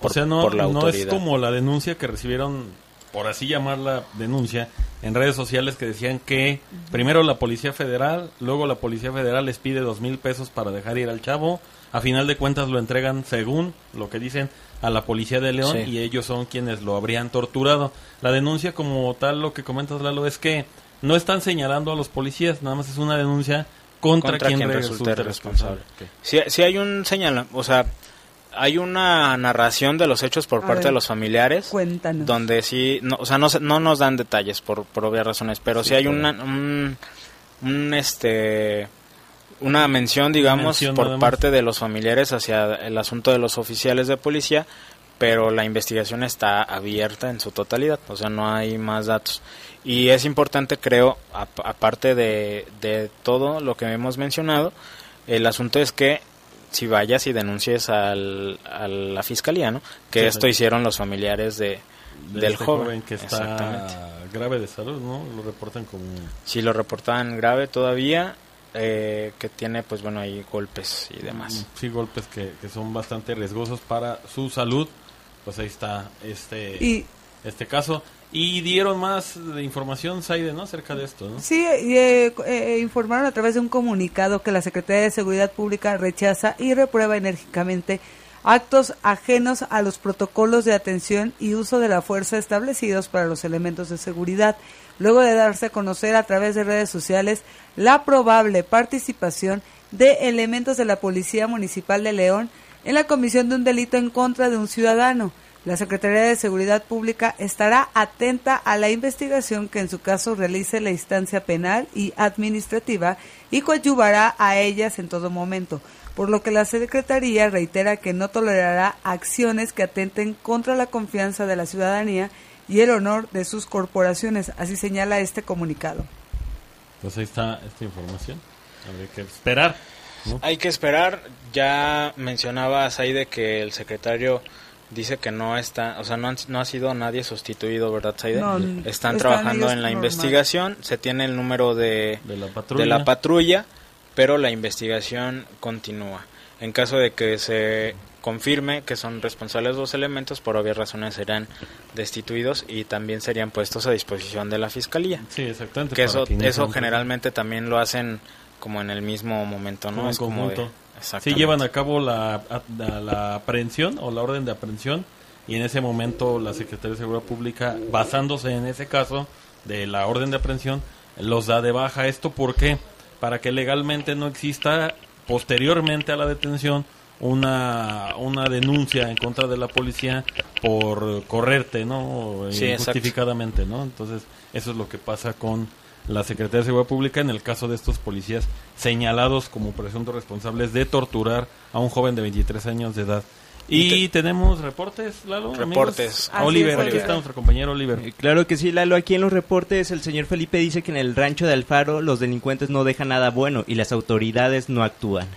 por, o sea, no, la autoridad. No es como la denuncia que recibieron, por así llamar la denuncia, en redes sociales que decían que primero la Policía Federal, luego la Policía Federal les pide dos mil pesos para dejar ir al chavo, a final de cuentas lo entregan según lo que dicen a la policía de León y ellos son quienes lo habrían torturado. La denuncia como tal, lo que comentas Lalo, es que no están señalando a los policías, nada más es una denuncia contra, quien, resulte, responsable. Si, hay un señal, o sea, hay una narración de los hechos por A parte ver, de los familiares. Cuéntanos. Donde sí, no, o sea, no, se- no nos dan detalles por, por obvias razones, pero sí, Sí, hay una, un, un, este, una mención, digamos, Mención por parte de los familiares hacia el asunto de los oficiales de policía, pero la investigación está abierta en su totalidad, o sea, no hay más datos. Y es importante, creo, ap- aparte de, de todo lo que hemos mencionado, el asunto es que si vayas y denuncies al, a la fiscalía, ¿no? Que Sí, esto sí. hicieron los familiares de, De del este joven. que Exactamente. está grave de salud, ¿no? Lo reportan como... Si lo reportaban grave todavía, eh, que tiene, pues bueno, ahí golpes y demás. Sí, golpes que, que son bastante riesgosos para su salud. Pues ahí está este, Y- este caso. Y dieron más información, Saide, ¿no? Acerca de esto, ¿no? Sí, y, eh, eh, informaron a través de un comunicado que la Secretaría de Seguridad Pública rechaza y reprueba enérgicamente actos ajenos a los protocolos de atención y uso de la fuerza establecidos para los elementos de seguridad, luego de darse a conocer a través de redes sociales la probable participación de elementos de la Policía Municipal de León en la comisión de un delito en contra de un ciudadano. La Secretaría de Seguridad Pública estará atenta a la investigación que en su caso realice la instancia penal y administrativa y coadyuvará a ellas en todo momento, por lo que la Secretaría reitera que no tolerará acciones que atenten contra la confianza de la ciudadanía y el honor de sus corporaciones, así señala este comunicado. Pues ahí está esta información. Habría que esperar. ¿no? Hay que esperar. Ya mencionaba Saide que el secretario dice que no está, o sea, no, han- no ha sido nadie sustituido, ¿verdad, Saide? No, están, están trabajando en la normal. investigación, se tiene el número de, De la de patrulla. la patrulla, pero la investigación continúa. En caso de que se confirme que son responsables los elementos, por obvias razones serán destituidos y también serían puestos a disposición de la fiscalía. Sí, exactamente. Que eso, que eso generalmente también lo hacen como en el mismo momento, ¿no? como es como de- exactamente. llevan a cabo la, a- la, la aprehensión o la orden de aprehensión y en ese momento la Secretaría de Seguridad Pública, basándose en ese caso de la orden de aprehensión, los da de baja. ¿Esto por qué? Para que legalmente no exista posteriormente a la detención una, una denuncia en contra de la policía por correrte, ¿no? Sí. Injustificadamente, ¿no? Entonces, eso es lo que pasa con la Secretaría de Seguridad Pública en el caso de estos policías señalados como presuntos responsables de torturar a un joven de 23 años de edad. Y tenemos reportes, Lalo. Reportes. A Oliver, Así es, aquí Oliver. está nuestro compañero Oliver. Eh, Claro que sí, Lalo. Aquí en los reportes el señor Felipe dice que en el rancho de Alfaro los delincuentes no dejan nada bueno y las autoridades no actúan.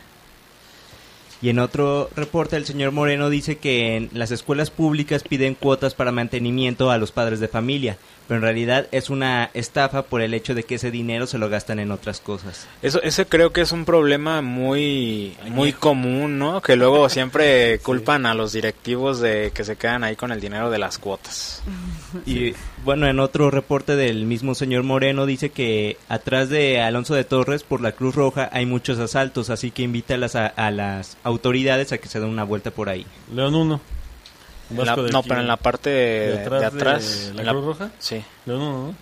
Y en otro reporte el señor Moreno dice que en las escuelas públicas piden cuotas para mantenimiento a los padres de familia, pero en realidad es una estafa por el hecho de que ese dinero se lo gastan en otras cosas. Eso, ese creo que es un problema muy, muy común, ¿no? Que luego siempre culpan a los directivos de que se quedan ahí con el dinero de las cuotas. Y bueno, en otro reporte del mismo señor Moreno dice que atrás de Alonso de Torres por la Cruz Roja hay muchos asaltos, así que invita a las, a, a las autoridades a que se den una vuelta por ahí. León 1. La- no, pero en la parte de, de atrás. ¿La en Cruz Roja? Sí. León 1, ¿no?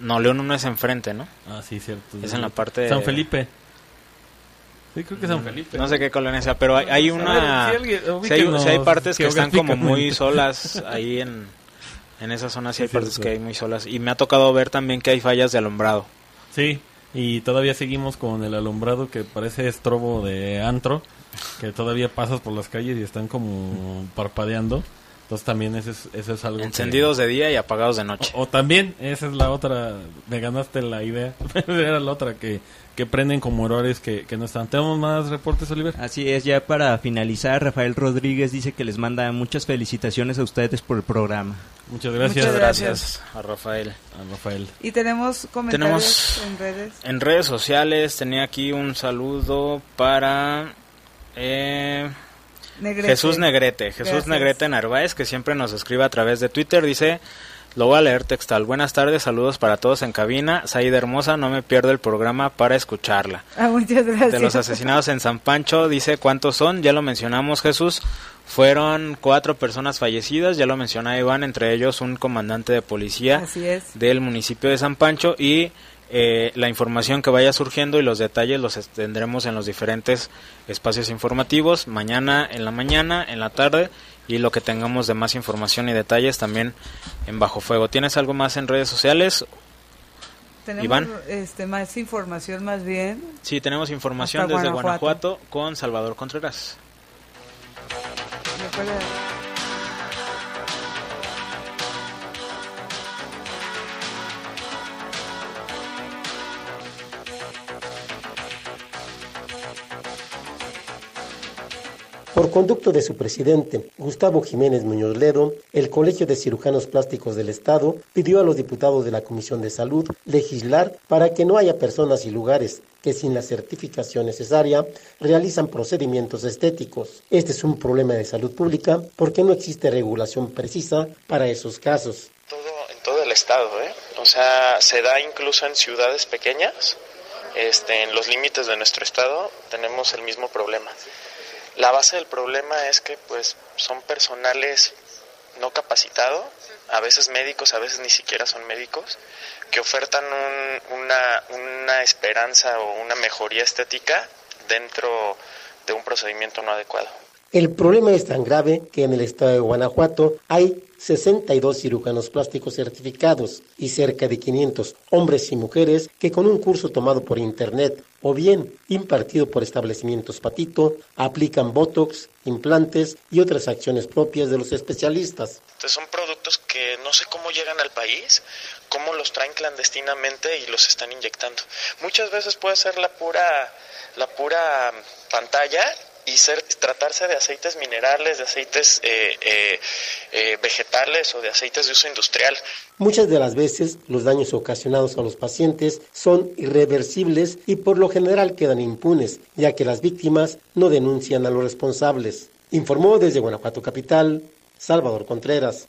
No, León 1 es enfrente, ¿no? Ah, sí, cierto. Es en la parte de- San Felipe. Sí, creo que San Felipe. No sé qué colonia sea, pero hay, una... ver, si alguien- sí hay, ubíquenos sí hay partes que están como muy solas ahí en, en esa zona, sí hay Sí, partes cierto. que hay muy solas. Y me ha tocado ver también que hay fallas de alumbrado. Sí, y todavía seguimos con el alumbrado que parece estrobo de antro, que todavía pasas por las calles y están como parpadeando. Entonces también eso es, eso es algo que- Encendidos de día y apagados de noche. O, o también, esa es la otra, me ganaste la idea, era la otra que, que prenden como errores que, que no están. ¿Tenemos más reportes, Oliver? Así es, ya para finalizar, Rafael Rodríguez dice que les manda muchas felicitaciones a ustedes por el programa. Muchas gracias. Muchas Gracias a Rafael. A Rafael. Y tenemos comentarios Tenemos- en redes. En redes sociales tenía aquí un saludo para eh, Negrete. Jesús Negrete. Jesús Gracias. Negrete Narváez, que siempre nos escribe a través de Twitter. Dice, lo voy a leer textual. Buenas tardes, saludos para todos en cabina. Saida Hermosa, no me pierdo el programa para escucharla. Ah, muchas gracias. De los asesinados en San Pancho, dice cuántos son, ya lo mencionamos Jesús, fueron cuatro personas fallecidas, ya lo menciona Iván, entre ellos un comandante de policía Así es. del municipio de San Pancho y eh, la información que vaya surgiendo y los detalles los tendremos en los diferentes espacios informativos, mañana en la mañana, en la tarde y lo que tengamos de más información y detalles también en Bajo Fuego. ¿Tienes algo más en redes sociales? Tenemos Iván. Este, más información más bien. Sí, tenemos información Hasta desde Guanajuato. Guanajuato con Salvador Contreras. Conducto de su presidente, Gustavo Jiménez Muñoz Ledo, el Colegio de Cirujanos Plásticos del Estado pidió a los diputados de la Comisión de Salud legislar para que no haya personas y lugares que sin la certificación necesaria realizan procedimientos estéticos. Este es un problema de salud pública porque no existe regulación precisa para esos casos. en todo el estado, ¿eh? O sea, se da incluso en ciudades pequeñas, este, en los límites de nuestro estado tenemos el mismo problema. La base del problema es que pues son personales no capacitado, a veces médicos, a veces ni siquiera son médicos, que ofertan un- una, una esperanza o una mejoría estética dentro de un procedimiento no adecuado. El problema es tan grave que en el estado de Guanajuato hay 62 cirujanos plásticos certificados y cerca de 500 hombres y mujeres que con un curso tomado por internet o bien impartido por establecimientos patito aplican botox, implantes y otras acciones propias de los especialistas. Entonces son productos que no sé cómo llegan al país, cómo los traen clandestinamente y los están inyectando. Muchas veces puede ser la pura, la pura pantalla y ser, tratarse de aceites minerales, de aceites eh, eh, eh, vegetales o de aceites de uso industrial. Muchas de las veces los daños ocasionados a los pacientes son irreversibles y por lo general quedan impunes, ya que las víctimas no denuncian a los responsables. Informó desde Guanajuato Capital, Salvador Contreras.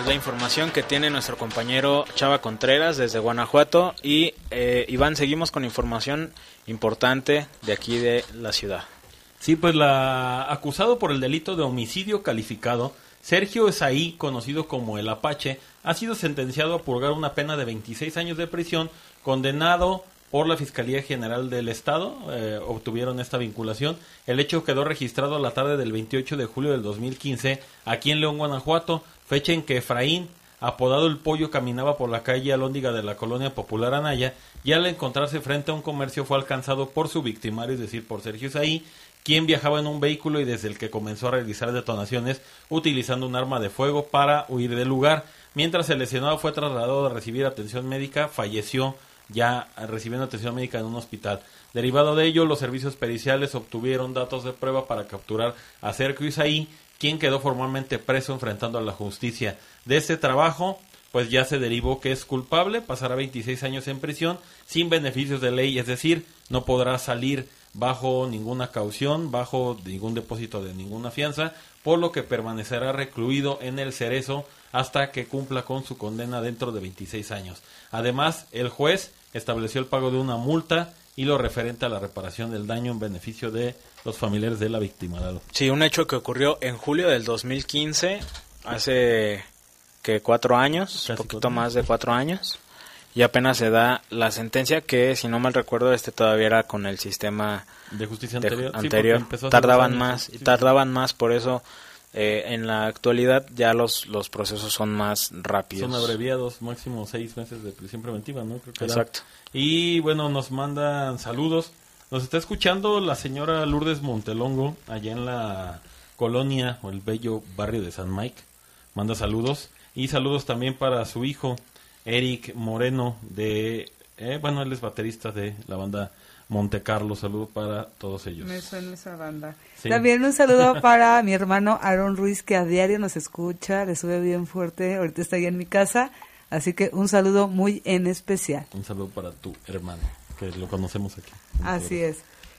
Es la información que tiene nuestro compañero Chava Contreras desde Guanajuato. Y eh, Iván, seguimos con información importante de aquí de la ciudad. Sí, pues la acusado por el delito de homicidio calificado, Sergio Esaí, conocido como el Apache, ha sido sentenciado a purgar una pena de 26 años de prisión, condenado por la Fiscalía General del Estado, eh, obtuvieron esta vinculación. El hecho quedó registrado la tarde del 28 de julio del 2015 aquí en León, Guanajuato, fecha en que Efraín, apodado el Pollo, caminaba por la calle Alóndiga de la colonia popular Anaya y al encontrarse frente a un comercio fue alcanzado por su victimario, es decir, por Sergio Esaí, quien viajaba en un vehículo y desde el que comenzó a realizar detonaciones utilizando un arma de fuego para huir del lugar. Mientras el lesionado fue trasladado a recibir atención médica, falleció ya recibiendo atención médica en un hospital. Derivado de ello, los servicios periciales obtuvieron datos de prueba para capturar a Sergio Isaí, quien quedó formalmente preso enfrentando a la justicia. De este trabajo, pues ya se derivó que es culpable, pasará 26 años en prisión sin beneficios de ley, es decir, no podrá salir bajo ninguna caución, bajo ningún depósito de ninguna fianza, por lo que permanecerá recluido en el cerezo hasta que cumpla con su condena dentro de 26 años. Además, el juez estableció el pago de una multa y lo referente a la reparación del daño en beneficio de los familiares de la víctima. Sí, un hecho que ocurrió en julio del 2015, hace que cuatro años, un poquito más de cuatro años, y apenas se da la sentencia que, si no mal recuerdo, este todavía era con el sistema de justicia de- anterior. Tardaban años, más, sí, y tardaban más, por eso eh, en la actualidad ya los, los procesos son más rápidos. Son abreviados, máximo seis meses de prisión preventiva, ¿no? Creo que. Exacto. Y bueno, nos mandan saludos. Nos está escuchando la señora Lourdes Montelongo, allá en la colonia o el bello barrio de San Mike. Manda saludos. Y saludos también para su hijo, Eric Moreno, de. eh, bueno, él es baterista de la banda Monte Carlo. Saludo para todos ellos. Me suena esa banda. Sí. También un saludo para mi hermano Aaron Ruiz, que a diario nos escucha, le sube bien fuerte, ahorita está ahí en mi casa, así que un saludo muy en especial. Un saludo para tu hermano, que lo conocemos aquí. Así es.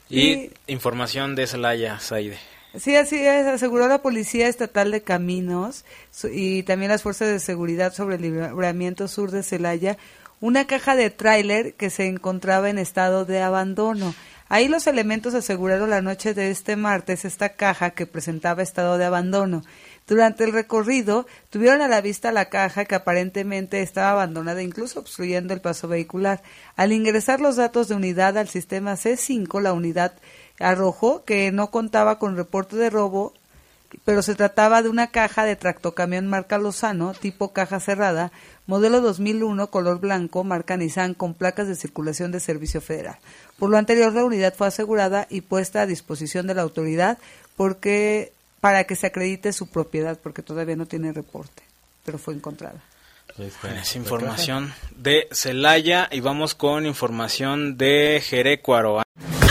Y información de Celaya, Saide. Sí, así es, aseguró la Policía Estatal de Caminos y también las Fuerzas de Seguridad sobre el libramiento sur de Celaya una caja de tráiler que se encontraba en estado de abandono. Ahí los elementos aseguraron la noche de este martes esta caja que presentaba estado de abandono. Durante el recorrido tuvieron a la vista la caja que aparentemente estaba abandonada, incluso obstruyendo el paso vehicular. Al ingresar los datos de unidad al sistema C5, la unidad arrojó que no contaba con reporte de robo, pero se trataba de una caja de tractocamión marca Lozano, tipo caja cerrada, modelo 2001, color blanco, marca Nissan, con placas de circulación de servicio federal. Por lo anterior, la unidad fue asegurada y puesta a disposición de la autoridad porque para que se acredite su propiedad, porque todavía no tiene reporte, pero fue encontrada. Es información de Celaya y vamos con información de Jerecuaro.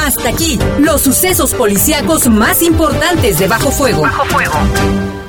Hasta aquí, los sucesos policíacos más importantes de Bajo Fuego. Bajo Fuego.